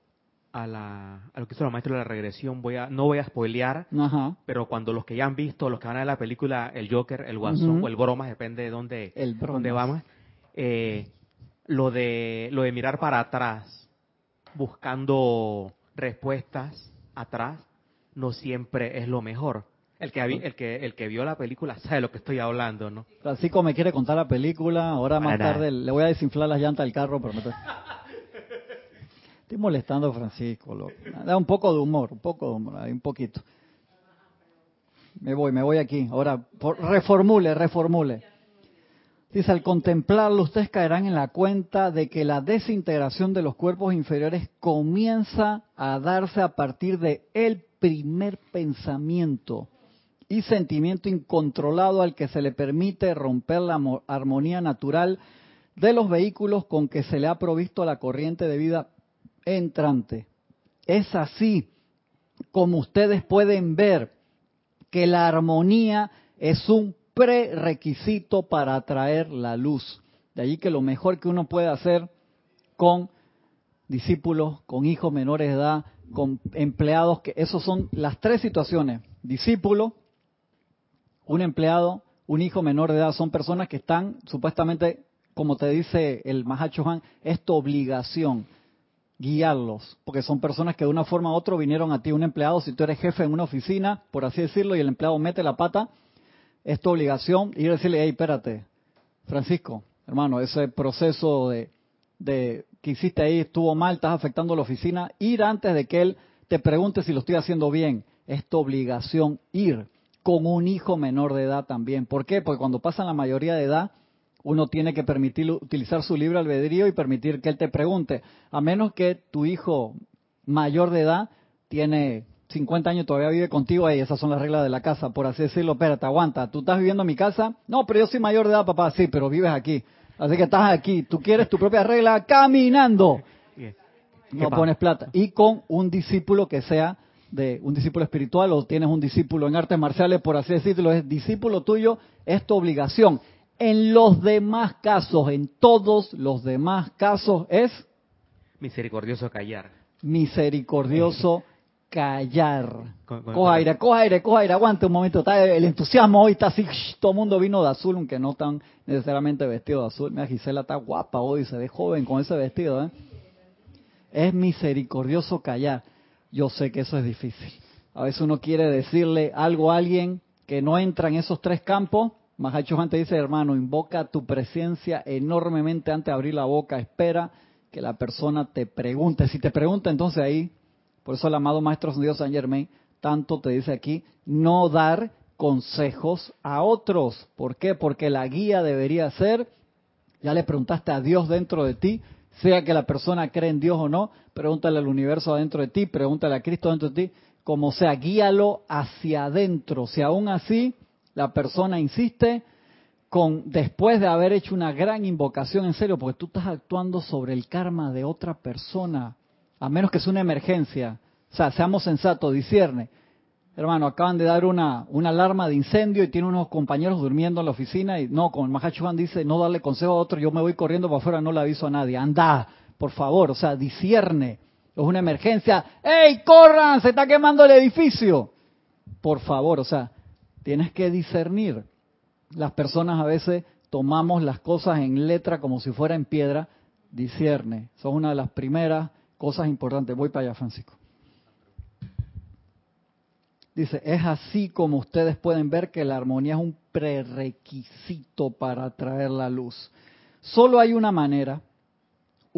C: a, la, a lo que hizo los maestros de la regresión, voy a, no voy a spoilear,
A: Ajá,
C: pero cuando los que ya han visto, los que van a ver la película El Joker, El Guasón o El Bromas, depende de dónde,
A: el
C: dónde vamos, eh, lo, de, lo de mirar para atrás, buscando respuestas atrás, no siempre es lo mejor. El que, el que, el que vio la película sabe de lo que estoy hablando, ¿no?
A: Francisco me quiere contar la película, ahora más
C: Para nada.
A: tarde le voy a desinflar las llantas del carro, pero me estoy... Estoy molestando a Francisco, loco. Da un poco de humor, un poco de humor, ahí un poquito. Me voy, me voy aquí. Ahora, por- reformule, reformule. Dice, al contemplarlo, ustedes caerán en la cuenta de que la desintegración de los cuerpos inferiores comienza a darse a partir de el primer pensamiento y sentimiento incontrolado al que se le permite romper la mo- armonía natural de los vehículos con que se le ha provisto la corriente de vida entrante. Es así como ustedes pueden ver que la armonía es un prerequisito para atraer la luz. De allí que lo mejor que uno puede hacer con discípulos, con hijos menores de edad, con empleados, que esos son las tres situaciones. Discípulo, un empleado un hijo menor de edad son personas que están supuestamente, como te dice el Mahacho Han, es tu obligación guiarlos, porque son personas que de una forma u otra vinieron a ti, un empleado, si tú eres jefe en una oficina, por así decirlo, y el empleado mete la pata, es tu obligación ir a decirle, hey, espérate, Francisco, hermano, ese proceso de, de que hiciste ahí estuvo mal, estás afectando la oficina, ir antes de que él te pregunte si lo estoy haciendo bien, es tu obligación ir con un hijo menor de edad también. ¿Por qué? Porque cuando pasan la mayoría de edad, uno tiene que permitir utilizar su libre albedrío y permitir que él te pregunte, a menos que tu hijo mayor de edad tiene 50 años y todavía vive contigo, ahí esas son las reglas de la casa, por así decirlo, espérate, aguanta, tú estás viviendo en mi casa, no, pero yo soy mayor de edad, papá, sí, pero vives aquí, así que estás aquí, tú quieres tu propia regla caminando, no pones plata, y con un discípulo que sea de un discípulo espiritual o tienes un discípulo en artes marciales, por así decirlo, es discípulo tuyo, es tu obligación. En los demás casos, en todos los demás casos, es
C: misericordioso callar.
A: Misericordioso callar. coja aire, coja aire, coja aire, aguante un momento. Está el entusiasmo hoy está así, todo el mundo vino de azul, aunque no tan necesariamente vestido de azul. Mira, Gisela está guapa hoy, se ve joven con ese vestido. ¿eh? Es misericordioso callar. Yo sé que eso es difícil. A veces uno quiere decirle algo a alguien que no entra en esos tres campos Mahacho antes dice, hermano, invoca tu presencia enormemente antes de abrir la boca, espera que la persona te pregunte. Si te pregunta, entonces ahí, por eso el amado Maestro Dios San Germain tanto te dice aquí, no dar consejos a otros. ¿Por qué? Porque la guía debería ser, ya le preguntaste a Dios dentro de ti, sea que la persona cree en Dios o no, pregúntale al universo adentro de ti, pregúntale a Cristo dentro de ti, como sea, guíalo hacia adentro. Si aún así la persona insiste con después de haber hecho una gran invocación en serio, porque tú estás actuando sobre el karma de otra persona, a menos que sea una emergencia. O sea, seamos sensatos, discierne. Hermano, acaban de dar una, una alarma de incendio y tiene unos compañeros durmiendo en la oficina y no, como el Mahachuan dice, no darle consejo a otro, yo me voy corriendo para afuera, no le aviso a nadie. Anda, por favor, o sea, discierne. Es una emergencia. ¡Ey, corran! Se está quemando el edificio. Por favor, o sea, Tienes que discernir. Las personas a veces tomamos las cosas en letra como si fuera en piedra. Discierne. Son una de las primeras cosas importantes. Voy para allá, Francisco. Dice, es así como ustedes pueden ver que la armonía es un prerequisito para traer la luz. Solo hay una manera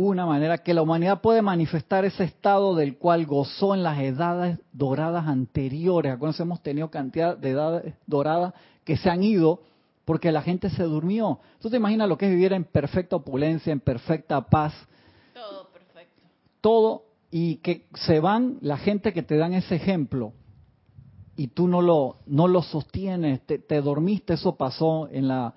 A: una manera que la humanidad puede manifestar ese estado del cual gozó en las edades doradas anteriores. Acuérdense, hemos tenido cantidad de edades doradas que se han ido porque la gente se durmió. ¿Tú te imaginas lo que es vivir en perfecta opulencia, en perfecta paz?
B: Todo
A: y que se van la gente que te dan ese ejemplo y tú no lo, no lo sostienes, te, te dormiste, eso pasó en la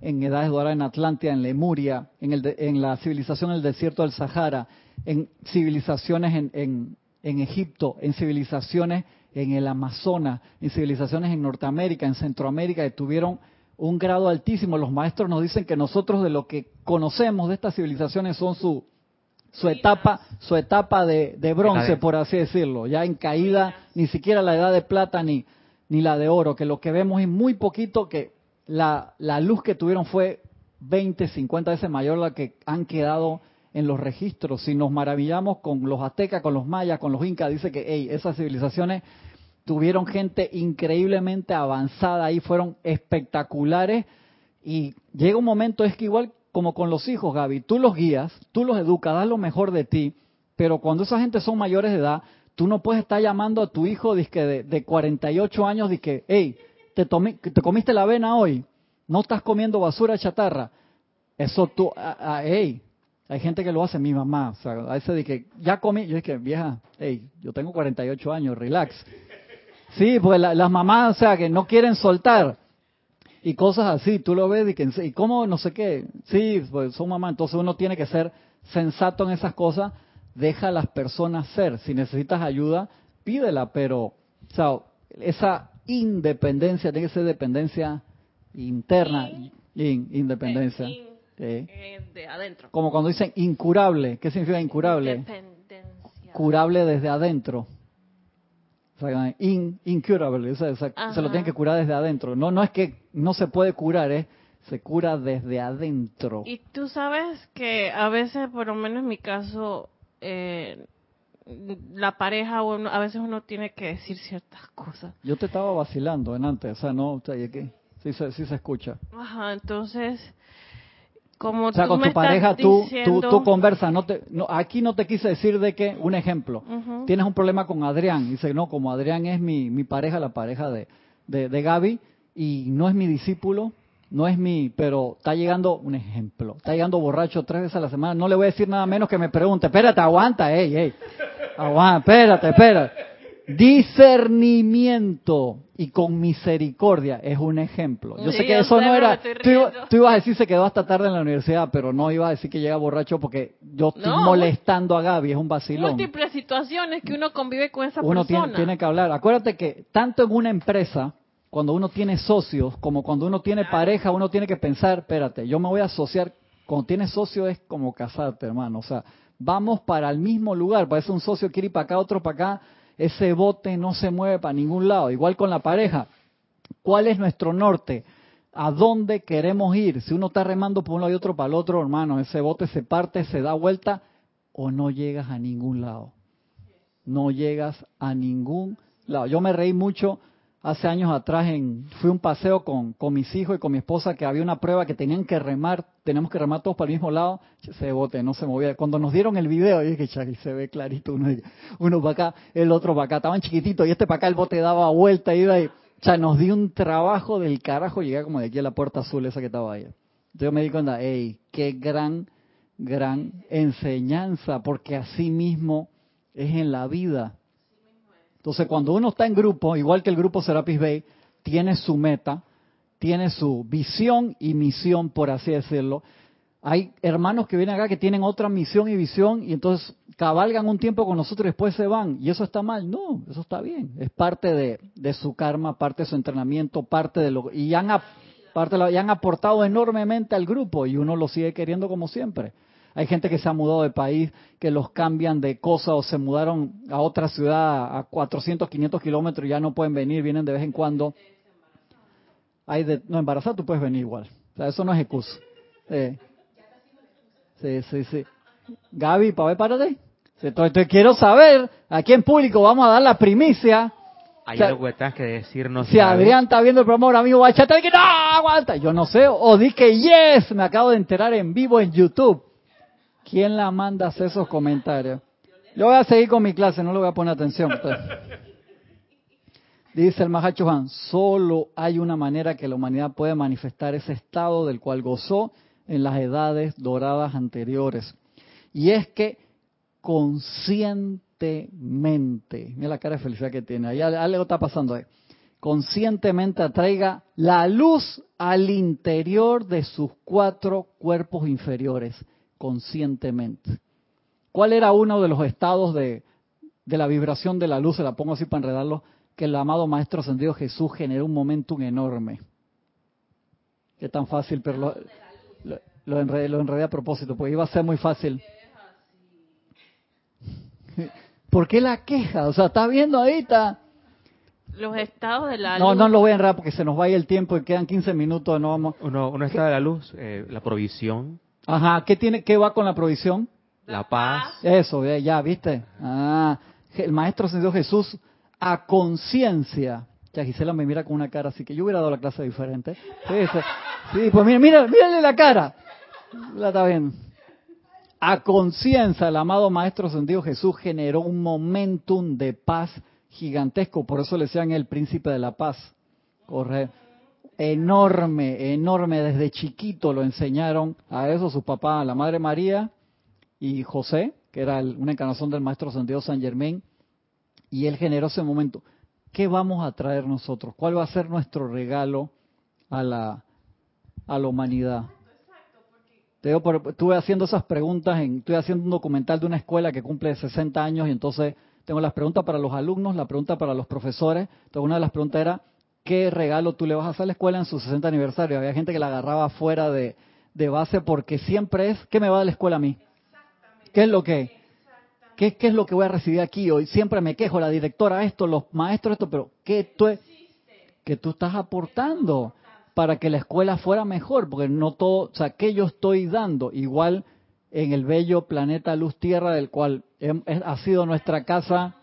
A: en edades doradas en Atlántida, en Lemuria, en, el en la civilización en el desierto del Sahara, en civilizaciones en, en, Egipto, en civilizaciones en el Amazonas, en civilizaciones en Norteamérica, en Centroamérica, que tuvieron un grado altísimo. Los maestros nos dicen que nosotros de lo que conocemos de estas civilizaciones son su, su etapa, su etapa de, de bronce, por así decirlo, ya en caída, ni siquiera la edad de plata ni, ni la de oro, que lo que vemos es muy poquito que la, la luz que tuvieron fue 20, 50 veces mayor la que han quedado en los registros. Si nos maravillamos con los aztecas, con los mayas, con los incas, dice que hey, esas civilizaciones tuvieron gente increíblemente avanzada ahí, fueron espectaculares. Y llega un momento, es que igual como con los hijos, Gaby, tú los guías, tú los educas, das lo mejor de ti, pero cuando esa gente son mayores de edad, tú no puedes estar llamando a tu hijo de, de 48 años, que, hey, te, te comiste la avena hoy, no estás comiendo basura chatarra. Eso tú, hey, hay gente que lo hace, mi mamá, o sea, a veces de que ya comí, yo dije, vieja, hey, yo tengo 48 años, relax. Sí, pues las mamás, o sea, que no quieren soltar y cosas así, tú lo ves y, que, y cómo, no sé qué, sí, pues son mamás, entonces uno tiene que ser sensato en esas cosas, deja a las personas ser, si necesitas ayuda, pídela, pero, o sea, esa independencia, tiene que ser dependencia interna, independencia.
B: Eh, de adentro.
A: Como cuando dicen incurable, ¿qué significa incurable? Curable desde adentro. O sea, in- incurable, o sea, o sea, se lo tienen que curar desde adentro. No, no es que no se puede curar, es se cura desde adentro.
B: Y tú sabes que a veces, por lo menos en mi caso, eh, la pareja, uno, a veces uno tiene que decir ciertas cosas.
A: Yo te estaba vacilando en antes, o sea, no, o sea, ¿y qué? Sí, se, sí se escucha.
B: Ajá, entonces, como
A: O sea,
B: tú
A: con
B: me
A: tu pareja tú, tú,
B: diciendo-
A: tú conversas. No te, no, aquí no te quise decir de que, un ejemplo, tienes un problema con Adrián. Dice, no, como Adrián es mi, mi pareja, la pareja de, de, de Gaby, y no es mi discípulo, no es mi, pero está llegando, un ejemplo, está llegando borracho tres veces a la semana. No le voy a decir nada menos que me pregunte, espérate, aguanta, ey, ey, aguanta, espérate, espérate. Discernimiento y con misericordia es un ejemplo. Yo
B: Sí,
A: sé que eso no era. Tú, iba-
B: riendo.
A: tú ibas a decir se quedó hasta tarde en la universidad, pero no iba a decir que llega borracho porque yo estoy
B: No,
A: molestando a Gaby, es un vacilón.
B: múltiples situaciones que uno convive con esa
A: Uno tiene,
B: persona.
A: tiene que hablar. Acuérdate que tanto en una empresa, cuando uno tiene socios, como cuando uno tiene pareja, uno tiene que pensar, espérate, yo me voy a asociar. Cuando tienes socio es como casarte, hermano. O sea, vamos para el mismo lugar. Parece un socio quiere ir para acá, otro para acá. Ese bote no se mueve para ningún lado. Igual con la pareja. ¿Cuál es nuestro norte? ¿A dónde queremos ir? Si uno está remando por un lado y otro para el otro, hermano, ese bote se parte, se da vuelta o no llegas a ningún lado. No llegas a ningún lado. Yo me reí mucho hace años atrás, en, fui un paseo con, mis hijos y con mi esposa que había una prueba que tenían que remar, tenemos que remar todos para el mismo lado, ese bote no se movía. Cuando nos dieron el video, yo dije, "Chale, se ve clarito, uno, uno para acá, el otro para acá, estaban chiquititos y este para acá el bote daba vuelta, iba y, o nos dio un trabajo del carajo llegar como de aquí a la puerta azul esa que estaba ahí. Yo me di cuenta, hey, qué gran, gran enseñanza, porque así mismo es en la vida. Entonces, cuando uno está en grupo, igual que el grupo Serapis Bay, tiene su meta, tiene su visión y misión, por así decirlo. Hay hermanos que vienen acá que tienen otra misión y visión y entonces cabalgan un tiempo con nosotros y después se van. ¿Y eso está mal? No, eso está bien. Es parte de, su karma, parte de su entrenamiento, parte de lo... Y han, parte de lo- y han aportado enormemente al grupo y uno lo sigue queriendo como siempre. Hay gente que se ha mudado de país, que los cambian de cosa o se mudaron a otra ciudad a 400, 500 kilómetros y ya no pueden venir, vienen de vez en cuando. Hay de, no, embarazada tú puedes venir igual. O sea, eso no es excusa. Sí, sí, sí. sí. Gaby, para ver, párate. Te quiero saber, aquí en público vamos a dar la primicia.
C: Hay
A: O sea,
C: algo que tengas que decirnos.
A: Si Adrián está viendo el programa ahora mismo, va a que no, aguanta. Yo no sé, o di que yes, me acabo de enterar en vivo en YouTube. ¿Quién la manda hacer esos comentarios? Yo voy a seguir con mi clase, no le voy a poner atención. pues. Dice el Mahacho Han, solo hay una manera que la humanidad puede manifestar ese estado del cual gozó en las edades doradas anteriores. Y es que conscientemente, mira la cara de felicidad que tiene, ahí algo está pasando ahí, conscientemente atraiga la luz al interior de sus cuatro cuerpos inferiores, conscientemente. ¿Cuál era uno de los estados de, de la vibración de la luz? Se la pongo así para enredarlo, que el amado Maestro Ascendido Jesús generó un momentum enorme. Qué tan fácil, pero lo, lo, lo enredé, lo enredé a propósito, porque iba a ser muy fácil. ¿Por qué la queja? O sea, está viendo ahí, está...
B: Los estados de la
A: No,
B: luz.
A: no lo voy a enredar porque se nos va a ir el tiempo y quedan 15 minutos, no vamos...
C: Uno, uno está de la luz, eh, la provisión,
A: Ajá, ¿qué, tiene, ¿qué va con la provisión?
C: la paz.
A: Eso, ya, ¿viste? Ah, el Maestro Ascendido Jesús a conciencia. Ya Gisela me mira con una cara así que yo hubiera dado la clase diferente. Sí, sí, sí, pues mira, mira, mírale la cara. La está viendo. A conciencia, el amado Maestro Ascendido Jesús generó un momentum de paz gigantesco. Por eso le decían el príncipe de la paz. Correcto enorme, enorme, desde chiquito lo enseñaron a eso sus papás, la Madre María y José, que era una encarnación del Maestro Santiago San Germain, y él generó ese momento. ¿Qué vamos a traer nosotros? ¿Cuál va a ser nuestro regalo a la, a la humanidad? Te digo, por- estuve haciendo esas preguntas, en, estoy haciendo un documental de una escuela que cumple 60 años y entonces tengo las preguntas para los alumnos, la pregunta para los profesores. Entonces una de las preguntas era, ¿qué regalo tú le vas a hacer a la escuela en su 60 aniversario? Había gente que la agarraba fuera de, de base porque siempre es, ¿qué me va a dar la escuela a mí? ¿Qué es lo que? ¿Qué, ¿Qué es lo que voy a recibir aquí hoy? Siempre me quejo, la directora esto, los maestros esto, pero ¿qué tú, que tú estás aportando para que la escuela fuera mejor? Porque no todo, o sea, ¿qué yo estoy dando? Igual en el bello planeta Luz Tierra, del cual ha sido nuestra casa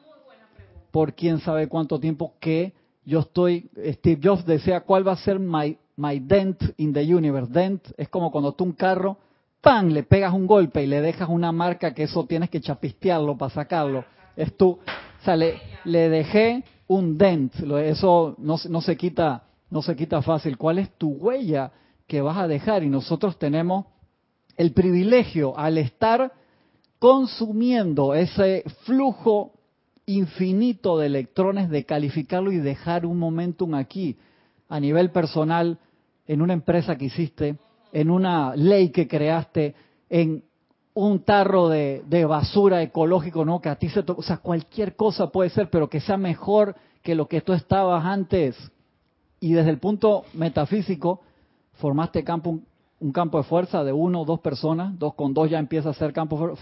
A: por quién sabe cuánto tiempo, que yo estoy, Steve Jobs decía, ¿cuál va a ser my, my dent in the universe? Dent es como cuando tú un carro, ¡pam!, le pegas un golpe y le dejas una marca que eso tienes que chapistearlo para sacarlo. Es tú, o sea, le, dejé un dent, eso no, no se quita, no se quita fácil. ¿Cuál es tu huella que vas a dejar? Y nosotros tenemos el privilegio al estar consumiendo ese flujo infinito de electrones de calificarlo y dejar un momentum aquí, a nivel personal, en una empresa que hiciste, en una ley que creaste, en un tarro de, basura ecológico, ¿no? Que a ti se toca, o sea, cualquier cosa puede ser, pero que sea mejor que lo que tú estabas antes. Y desde el punto metafísico, formaste campo, un, campo de fuerza de uno o dos personas, dos con dos ya empieza a ser campo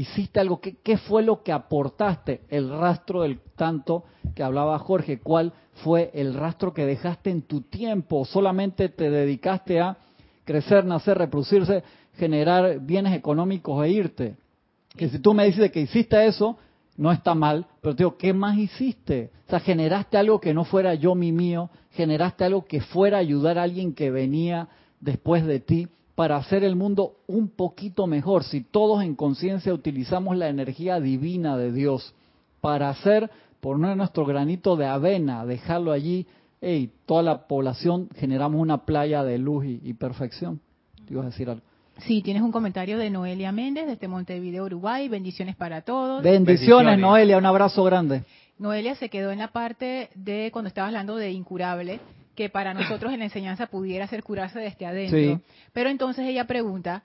A: hiciste algo, ¿qué, fue lo que aportaste? El rastro del tanto que hablaba Jorge, ¿cuál fue el rastro que dejaste en tu tiempo? ¿Solamente te dedicaste a crecer, nacer, reproducirse, generar bienes económicos e irte? Que si tú me dices que hiciste eso, no está mal, pero te digo, ¿qué más hiciste? O sea, generaste algo que no fuera yo mi mío, generaste algo que fuera ayudar a alguien que venía después de ti para hacer el mundo un poquito mejor, si todos en conciencia utilizamos la energía divina de Dios para hacer, poner nuestro granito de avena, dejarlo allí, y toda la población generamos una playa de luz y, perfección. ¿Te ibas a decir algo?
D: Sí, tienes un comentario de Noelia Méndez desde Montevideo, Uruguay. Bendiciones para todos.
A: Bendiciones, Noelia. Un abrazo grande.
D: Noelia se quedó en la parte de cuando estabas hablando de incurable que para nosotros en la enseñanza pudiera ser curarse desde adentro. Pero entonces ella pregunta,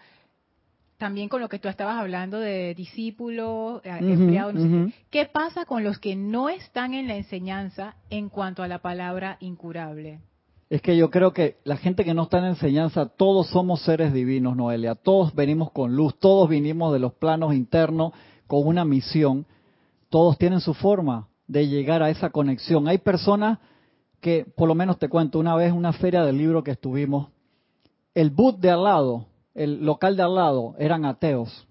D: también con lo que tú estabas hablando de discípulos, eh, empleados, no sé qué, pasa con los que no están en la enseñanza en cuanto a la palabra incurable?
A: Es que yo creo que la gente que no está en enseñanza, todos somos seres divinos, Noelia. Todos venimos con luz, todos vinimos de los planos internos con una misión. Todos tienen su forma de llegar a esa conexión. Hay personas que, por lo menos te cuento, una vez una feria del libro que estuvimos, el boot de al lado, el local de al lado, eran ateos.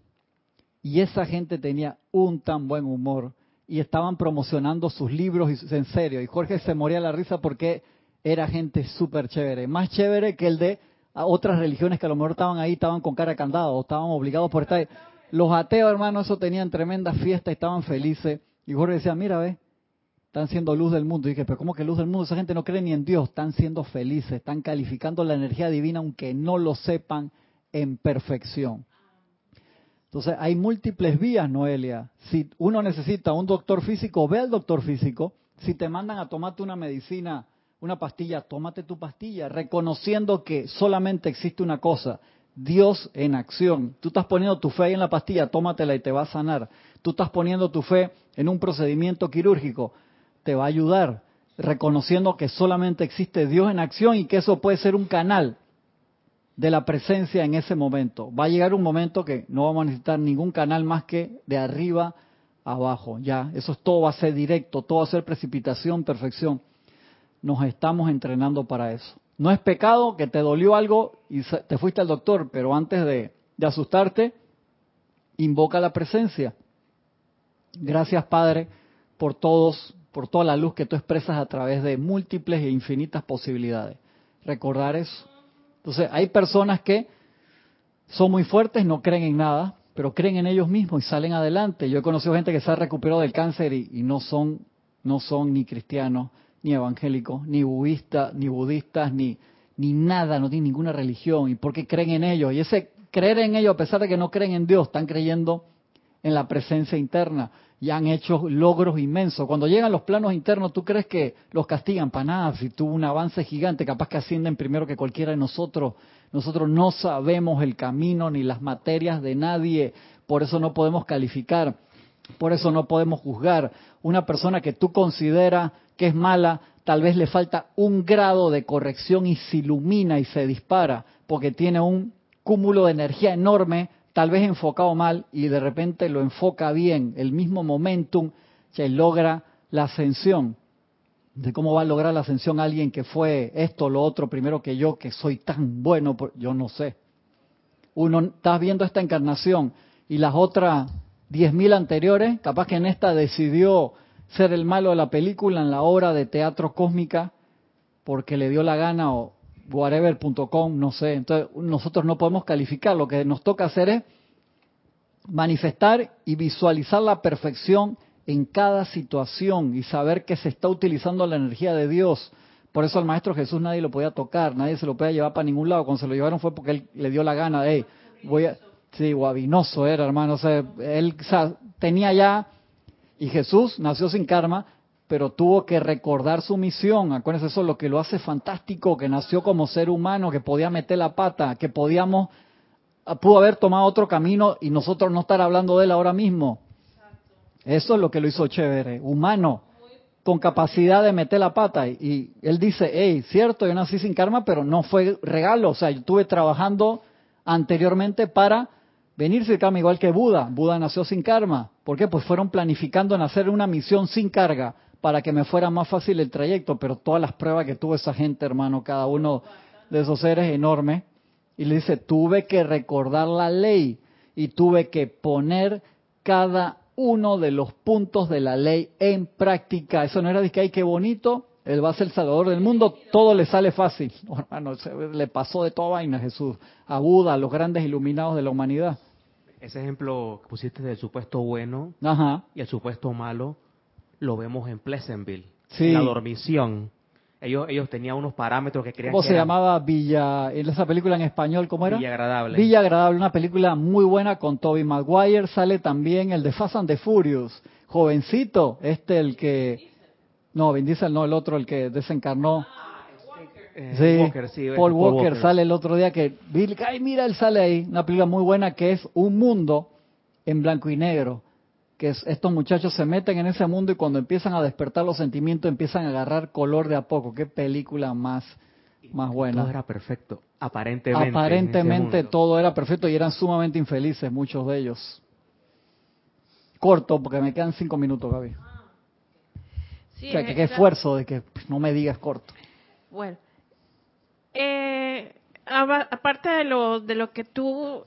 A: Y esa gente tenía un tan buen humor y estaban promocionando sus libros y, en serio. Y Jorge se moría la risa porque era gente súper chévere, más chévere que el de otras religiones que a lo mejor estaban ahí, estaban con cara candado, estaban obligados por estar. Los ateos, hermano, eso tenían tremenda fiesta estaban felices. Y Jorge decía, mira, ve, están siendo luz del mundo. Y dije, pero ¿cómo que luz del mundo? Esa gente no cree ni en Dios, están siendo felices, están calificando la energía divina aunque no lo sepan en perfección. Entonces, hay múltiples vías, Noelia. Si uno necesita un doctor físico, ve al doctor físico. Si te mandan a tomarte una medicina, una pastilla, tómate tu pastilla, reconociendo que solamente existe una cosa, Dios en acción. Tú estás poniendo tu fe en la pastilla, tómatela y te va a sanar. Tú estás poniendo tu fe en un procedimiento quirúrgico, te va a ayudar, reconociendo que solamente existe Dios en acción y que eso puede ser un canal de la presencia en ese momento. Va a llegar un momento que no vamos a necesitar ningún canal más que de arriba abajo. Ya, eso es todo va a ser directo, todo va a ser precipitación, perfección. Nos estamos entrenando para eso. No es pecado que te dolió algo y te fuiste al doctor, pero antes de, de asustarte, invoca la presencia. Gracias, Padre, por todos por toda la luz que tú expresas a través de múltiples e infinitas posibilidades. Recordar eso. Entonces, hay personas que son muy fuertes, no creen en nada, pero creen en ellos mismos y salen adelante. Yo he conocido gente que se ha recuperado del cáncer y, no son no son ni cristianos, ni evangélicos, ni budistas, ni budistas, ni ni nada, no tienen ninguna religión. ¿Y por qué creen en ellos? Y ese creer en ellos, a pesar de que no creen en Dios, están creyendo en la presencia interna y han hecho logros inmensos. Cuando llegan los planos internos, ¿tú crees que los castigan para nada? Si tuvo un avance gigante, capaz que ascienden primero que cualquiera de nosotros. Nosotros no sabemos el camino ni las materias de nadie, por eso no podemos calificar, por eso no podemos juzgar. Una persona que tú consideras que es mala, tal vez le falta un grado de corrección y se ilumina y se dispara, porque tiene un cúmulo de energía enorme tal vez enfocado mal y de repente lo enfoca bien, el mismo momentum, se logra la ascensión. De cómo va a lograr la ascensión alguien que fue esto, lo otro, primero que yo, que soy tan bueno, yo no sé. Uno está viendo esta encarnación y las otras diez mil anteriores, capaz que en esta decidió ser el malo de la película en la obra de teatro cósmica porque le dio la gana o whatever.com, no sé. Entonces nosotros no podemos calificar, lo que nos toca hacer es manifestar y visualizar la perfección en cada situación y saber que se está utilizando la energía de Dios. Por eso al Maestro Jesús nadie lo podía tocar, nadie se lo podía llevar para ningún lado. Cuando se lo llevaron fue porque él le dio la gana de, voy a... Sí, guabinoso era, hermano. O sea, él tenía ya, y Jesús nació sin karma, pero tuvo que recordar su misión. Acuérdense, eso es lo que lo hace fantástico, que nació como ser humano, que podía meter la pata, que podíamos, pudo haber tomado otro camino y nosotros no estar hablando de él ahora mismo. Eso es lo que lo hizo chévere, humano, con capacidad de meter la pata. Y él dice, hey, cierto, yo nací sin karma, pero no fue regalo. O sea, yo estuve trabajando anteriormente para venir sin karma, igual que Buda. Buda nació sin karma. ¿Por qué? Pues fueron planificando en hacer una misión sin carga para que me fuera más fácil el trayecto, pero todas las pruebas que tuvo esa gente, hermano, cada uno de esos seres enorme, y le dice, tuve que recordar la ley y tuve que poner cada uno de los puntos de la ley en práctica. Eso no era de que, ay, qué bonito, él va a ser el salvador del mundo, todo le sale fácil. hermano, le pasó de toda vaina a Jesús, a Buda, a los grandes iluminados de la humanidad.
C: Ese ejemplo que pusiste del supuesto bueno y el supuesto malo, lo vemos en Pleasantville, la dormición. Ellos, ellos tenían unos parámetros que creían
A: ¿Cómo se llamaba Villa, en esa película en español, cómo era?
C: Villa Agradable.
A: Villa Agradable, una película muy buena con Toby Maguire, sale también el de Fast and the Furious, jovencito, este el que... No, Vin Diesel no, el otro, el que desencarnó.
C: Eh, sí, Walker, sí,
A: Paul, Walker, sale el otro día que ay mira, él sale ahí, una película muy buena que es Un Mundo en blanco y negro que estos muchachos se meten en ese mundo y cuando empiezan a despertar los sentimientos empiezan a agarrar color de a poco. Qué película más, más buena.
C: Todo era perfecto, aparentemente.
A: Aparentemente todo era perfecto y eran sumamente infelices muchos de ellos. Corto, porque me quedan cinco minutos, Gaby. Sí, o sea, que qué esfuerzo de que no me digas corto.
B: Bueno, eh, aparte de lo, de lo que tú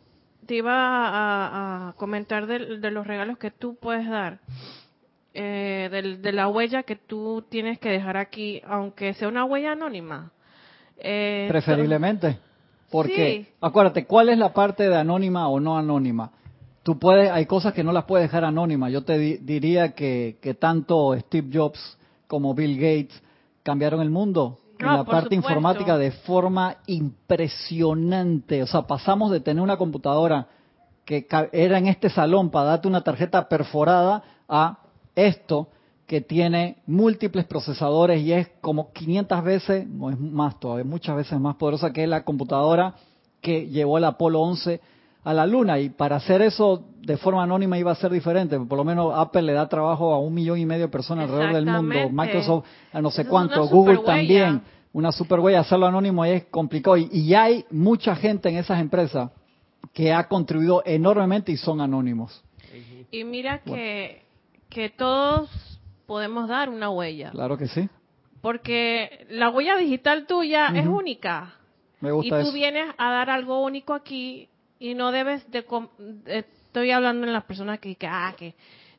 B: te iba a, comentar de, los regalos que tú puedes dar, eh, de, la huella que tú tienes que dejar aquí, aunque sea una huella anónima.
A: Eh, Preferiblemente. Porque, acuérdate, ¿cuál es la parte de anónima o no anónima? Tú puedes, hay cosas que no las puedes dejar anónimas. Yo te diría que, que tanto Steve Jobs como Bill Gates cambiaron el mundo en la parte informática de forma impresionante. O sea, pasamos de tener una computadora que era en este salón para darte una tarjeta perforada a esto que tiene múltiples procesadores y es como 500 veces, no es más todavía, muchas veces más poderosa que la computadora que llevó el Apolo 11 a la Luna. Y para hacer eso de forma anónima iba a ser diferente. Por lo menos Apple le da trabajo a un millón y medio de personas alrededor del mundo. Microsoft a no sé cuánto. Google también. Una super huella. Hacerlo anónimo es complicado. Y, y hay mucha gente en esas empresas que ha contribuido enormemente y son anónimos.
B: Y mira que, que todos podemos dar una huella.
A: Claro que sí.
B: Porque la huella digital tuya es única.
A: Me gusta
B: y tú vienes a dar algo único aquí y no debes de, estoy hablando en las personas que, que ah que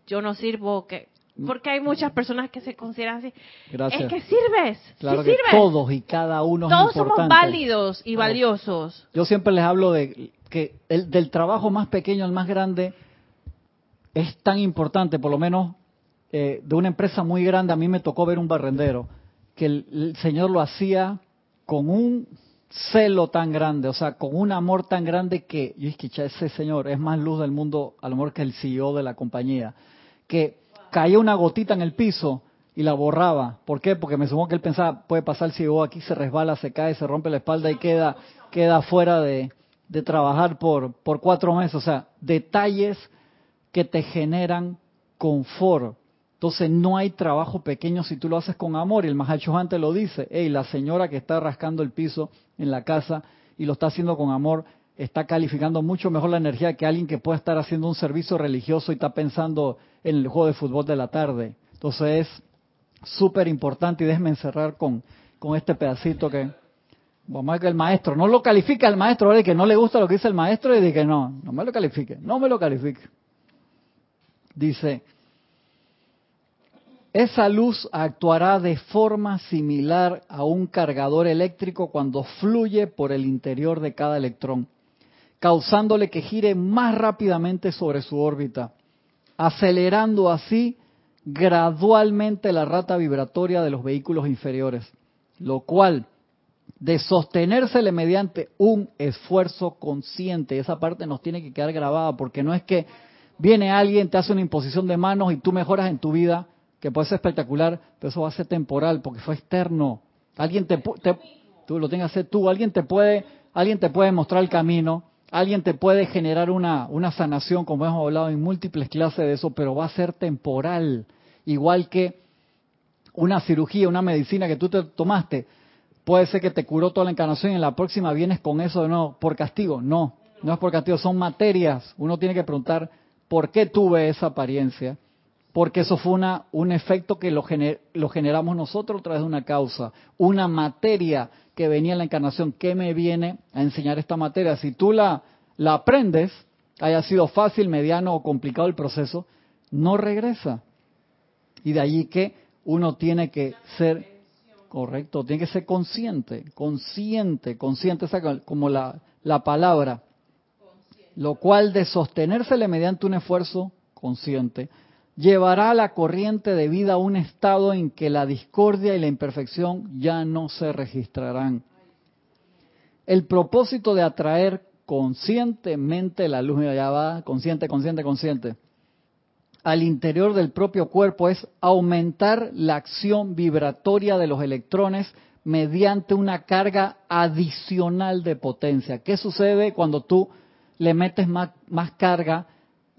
B: yo no sirvo que porque hay muchas personas que se consideran así.
A: Gracias.
B: es que sirves
A: claro
B: que
A: todos y cada uno
B: todos
A: somos
B: válidos y valiosos.
A: yo siempre les hablo de que el, del trabajo más pequeño al más grande es tan importante por lo menos eh, de una empresa muy grande a mí me tocó ver un barrendero que el señor lo hacía con un celo tan grande, o sea, con un amor tan grande que, yo es que ese señor es más luz del mundo, a lo mejor que el CEO de la compañía, que caía una gotita en el piso y la borraba. ¿Por qué? Porque me supongo que él pensaba, puede pasar el CEO aquí, se resbala, se cae, se rompe la espalda y queda, queda fuera de, de trabajar por, por cuatro meses. O sea, detalles que te generan confort. Entonces no hay trabajo pequeño si tú lo haces con amor. Y el Mahacho antes lo dice. Hey, la señora que está rascando el piso en la casa y lo está haciendo con amor, está calificando mucho mejor la energía que alguien que puede estar haciendo un servicio religioso y está pensando en el juego de fútbol de la tarde. Entonces es súper importante y déjenme encerrar con, con este pedacito que vamos a ver que el maestro no lo califica el maestro, que no le gusta lo que dice el maestro y de que no, no me lo califique, no me lo califique. Dice, esa luz actuará de forma similar a un cargador eléctrico cuando fluye por el interior de cada electrón causándole que gire más rápidamente sobre su órbita, acelerando así gradualmente la rata vibratoria de los vehículos inferiores, lo cual, de sostenérsele mediante un esfuerzo consciente, esa parte nos tiene que quedar grabada, porque no es que viene alguien, te hace una imposición de manos y tú mejoras en tu vida, que puede ser espectacular, pero eso va a ser temporal, porque fue externo. Alguien te, te tú lo tengas tú, alguien te puede, alguien te puede mostrar el camino, Alguien te puede generar una, una sanación, como hemos hablado en múltiples clases de eso, pero va a ser temporal. Igual que una cirugía, una medicina que tú te tomaste, puede ser que te curó toda la encarnación y en la próxima vienes con eso de nuevo por castigo. No, no es por castigo, son materias. Uno tiene que preguntar por qué tuve esa apariencia, porque eso fue una, un efecto que lo, lo generamos nosotros a través de una causa, una materia que venía en la encarnación, ¿qué me viene a enseñar esta materia? Si tú la, la aprendes, haya sido fácil, mediano o complicado el proceso, no regresa. Y de allí que uno tiene que ser correcto, tiene que ser consciente, consciente, consciente, como la, la palabra, lo cual de sostenérsele mediante un esfuerzo consciente, llevará la corriente de vida a un estado en que la discordia y la imperfección ya no se registrarán. El propósito de atraer conscientemente la luz, ya va, consciente, consciente, consciente, al interior del propio cuerpo es aumentar la acción vibratoria de los electrones mediante una carga adicional de potencia. ¿Qué sucede cuando tú le metes más carga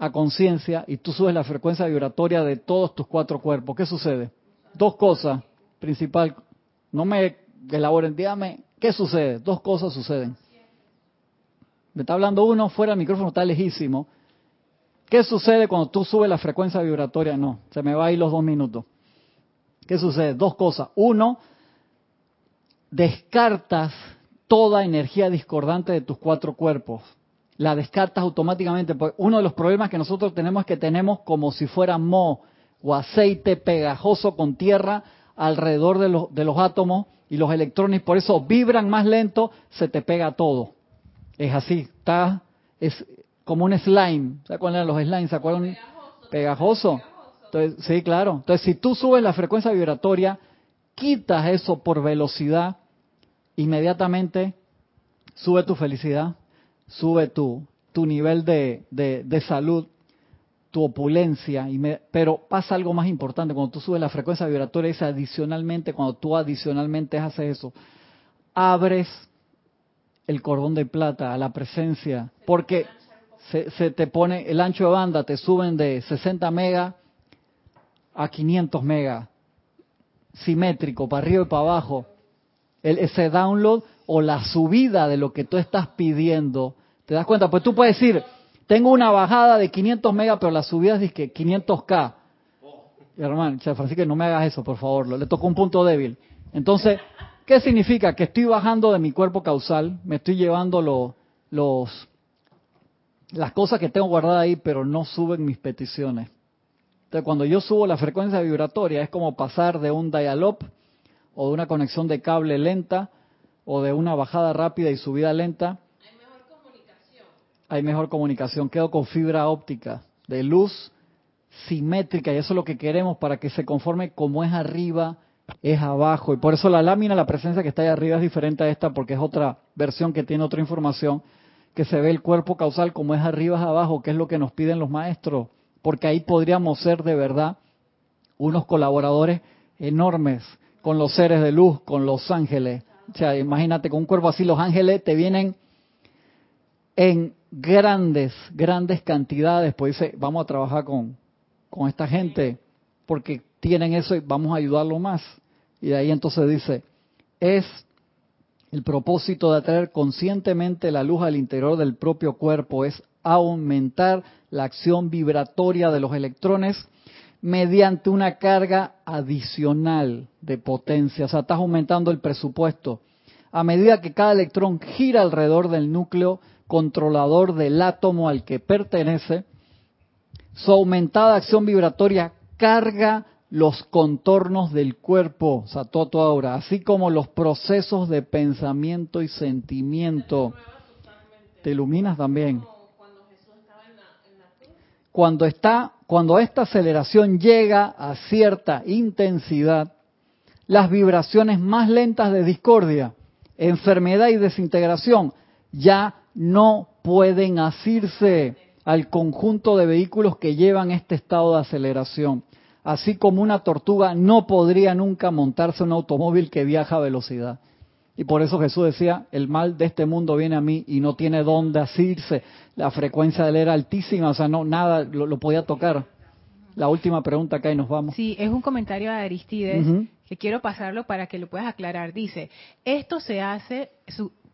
A: a conciencia y tú subes la frecuencia vibratoria de todos tus cuatro cuerpos, ¿qué sucede? Dos cosas principal, no me elaboren, dígame, ¿qué sucede? Dos cosas suceden. Me está hablando uno, fuera el micrófono está lejísimo. ¿Qué sucede cuando tú subes la frecuencia vibratoria? No, se me va a ir los dos minutos. ¿Qué sucede? Dos cosas. Uno, descartas toda energía discordante de tus cuatro cuerpos la descartas automáticamente. Pues uno de los problemas que nosotros tenemos es que tenemos como si fuera moho o aceite pegajoso con tierra alrededor de los, de los átomos y los electrones, por eso vibran más lento, se te pega todo. Es así, está, es como un slime. ¿Se acuerdan los slimes? ¿Se acuerdan? Pegajoso. Entonces, sí, claro. Entonces, si tú subes la frecuencia vibratoria, quitas eso por velocidad, inmediatamente sube tu felicidad, sube tu, tu nivel de, de, salud, tu opulencia, y pero pasa algo más importante, cuando tú subes la frecuencia vibratoria, es adicionalmente, cuando tú adicionalmente haces eso, abres el cordón de plata a la presencia, porque se, te pone el ancho de banda, te suben de 60 megas a 500 megas, simétrico, para arriba y para abajo. El, ese download o la subida de lo que tú estás pidiendo ¿Te das cuenta? Pues tú puedes decir, tengo una bajada de 500 megas, pero la subida es que 500K. Hermano, Francisco, no me hagas eso, por favor. Le tocó un punto débil. Entonces, ¿qué significa? Que estoy bajando de mi cuerpo causal, me estoy llevando los, los, las cosas que tengo guardadas ahí, pero no suben mis peticiones. Entonces, cuando yo subo la frecuencia vibratoria, es como pasar de un dial-up o de una conexión de cable lenta o de una bajada rápida y subida lenta hay mejor comunicación. Quedo con fibra óptica de luz simétrica y eso es lo que queremos para que se conforme como es arriba, es abajo. Y por eso la lámina, la presencia que está ahí arriba es diferente a esta porque es otra versión que tiene otra información, que se ve el cuerpo causal como es arriba, es abajo, que es lo que nos piden los maestros. Porque ahí podríamos ser de verdad unos colaboradores enormes con los seres de luz, con los ángeles. O sea, imagínate con un cuerpo así, los ángeles te vienen en grandes, grandes cantidades, pues dice, vamos a trabajar con, con esta gente porque tienen eso y vamos a ayudarlo más. Y de ahí entonces dice, es El propósito de atraer conscientemente la luz al interior del propio cuerpo es aumentar la acción vibratoria de los electrones mediante una carga adicional de potencia. O sea, estás aumentando el presupuesto. A medida que cada electrón gira alrededor del núcleo controlador del átomo al que pertenece, su aumentada acción vibratoria carga los contornos del cuerpo, o sea, todo, ahora, así como los procesos de pensamiento y sentimiento. Te iluminas también. Cuando está, cuando esta aceleración llega a cierta intensidad, las vibraciones más lentas de discordia, enfermedad y desintegración ya no pueden asirse al conjunto de vehículos que llevan este estado de aceleración así como una tortuga no podría nunca montarse un automóvil que viaja a velocidad. Y por eso Jesús decía, el mal de este mundo viene a mí y no tiene dónde asirse. La frecuencia de él era altísima, o sea, no nada lo, podía tocar. La última pregunta acá y nos vamos.
D: Sí, es un comentario de Aristides que quiero pasarlo para que lo puedas aclarar. Dice, esto se hace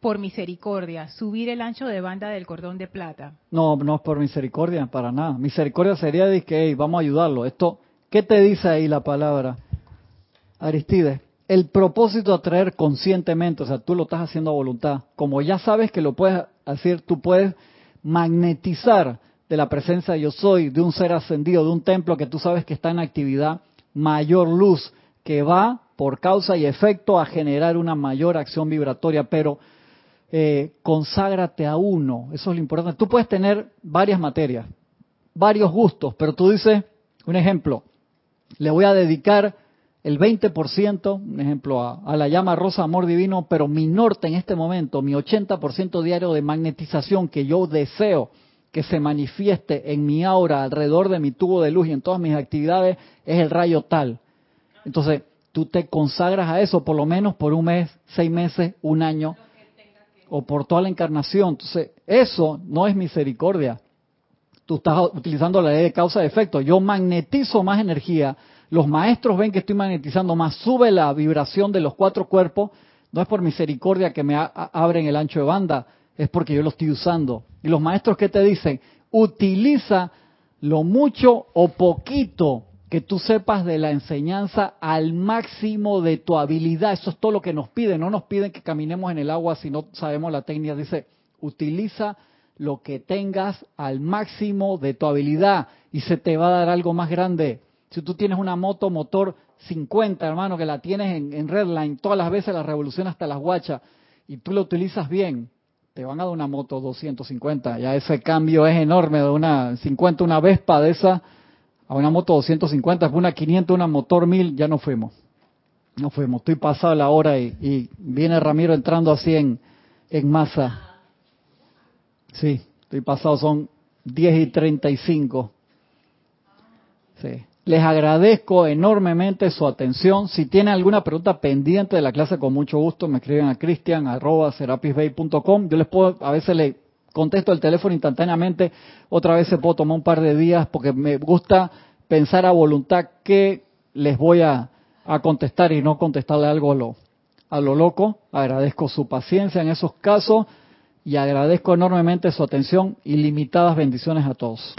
D: por misericordia, subir el ancho de banda del cordón de plata.
A: No, no es por misericordia, para nada. Misericordia sería de que vamos a ayudarlo. Esto ¿Qué te dice ahí la palabra? Aristides, el propósito de atraer conscientemente, o sea, tú lo estás haciendo a voluntad. Como ya sabes que lo puedes hacer, tú puedes magnetizar de la presencia de yo soy, de un ser ascendido, de un templo que tú sabes que está en actividad, mayor luz que va por causa y efecto a generar una mayor acción vibratoria, pero eh, conságrate a uno, eso es lo importante. Tú puedes tener varias materias, varios gustos, pero tú dices, un ejemplo, le voy a dedicar el 20%, un ejemplo, a, la llama rosa amor divino, pero mi norte en este momento, mi 80% diario de magnetización que yo deseo que se manifieste en mi aura, alrededor de mi tubo de luz y en todas mis actividades, es el rayo tal. Entonces, tú te consagras a eso por lo menos por un mes, seis meses, un año, o por toda la encarnación. Entonces, eso no es misericordia tú estás utilizando la ley de causa y efecto. Yo magnetizo más energía, los maestros ven que estoy magnetizando más, sube la vibración de los cuatro cuerpos, no es por misericordia que me abren el ancho de banda, es porque yo lo estoy usando. Y los maestros que te dicen, utiliza lo mucho o poquito que tú sepas de la enseñanza al máximo de tu habilidad. Eso es todo lo que nos piden. No nos piden que caminemos en el agua si no sabemos la técnica. Dice, utiliza lo que tengas al máximo de tu habilidad y se te va a dar algo más grande. Si tú tienes una moto motor 50, hermano, que la tienes en, Redline, todas las veces la revolución hasta las guachas, y tú lo utilizas bien, te van a dar una moto 250. Ya ese cambio es enorme, de una 50, una Vespa de esa, a una moto 250, una 500, una motor 1000, ya no fuimos. No fuimos. Estoy pasado la hora y, viene Ramiro entrando así en, en masa. Sí, estoy pasado, son 10 y 35. Sí. Les agradezco enormemente su atención. Si tienen alguna pregunta pendiente de la clase, con mucho gusto me escriben a cristian.com. Yo les puedo, a veces le contesto el teléfono instantáneamente, otra vez se puedo tomar un par de días porque me gusta pensar a voluntad que les voy a, contestar y no contestarle algo a lo, a lo loco. Agradezco su paciencia en esos casos y agradezco enormemente su atención y limitadas bendiciones a todos.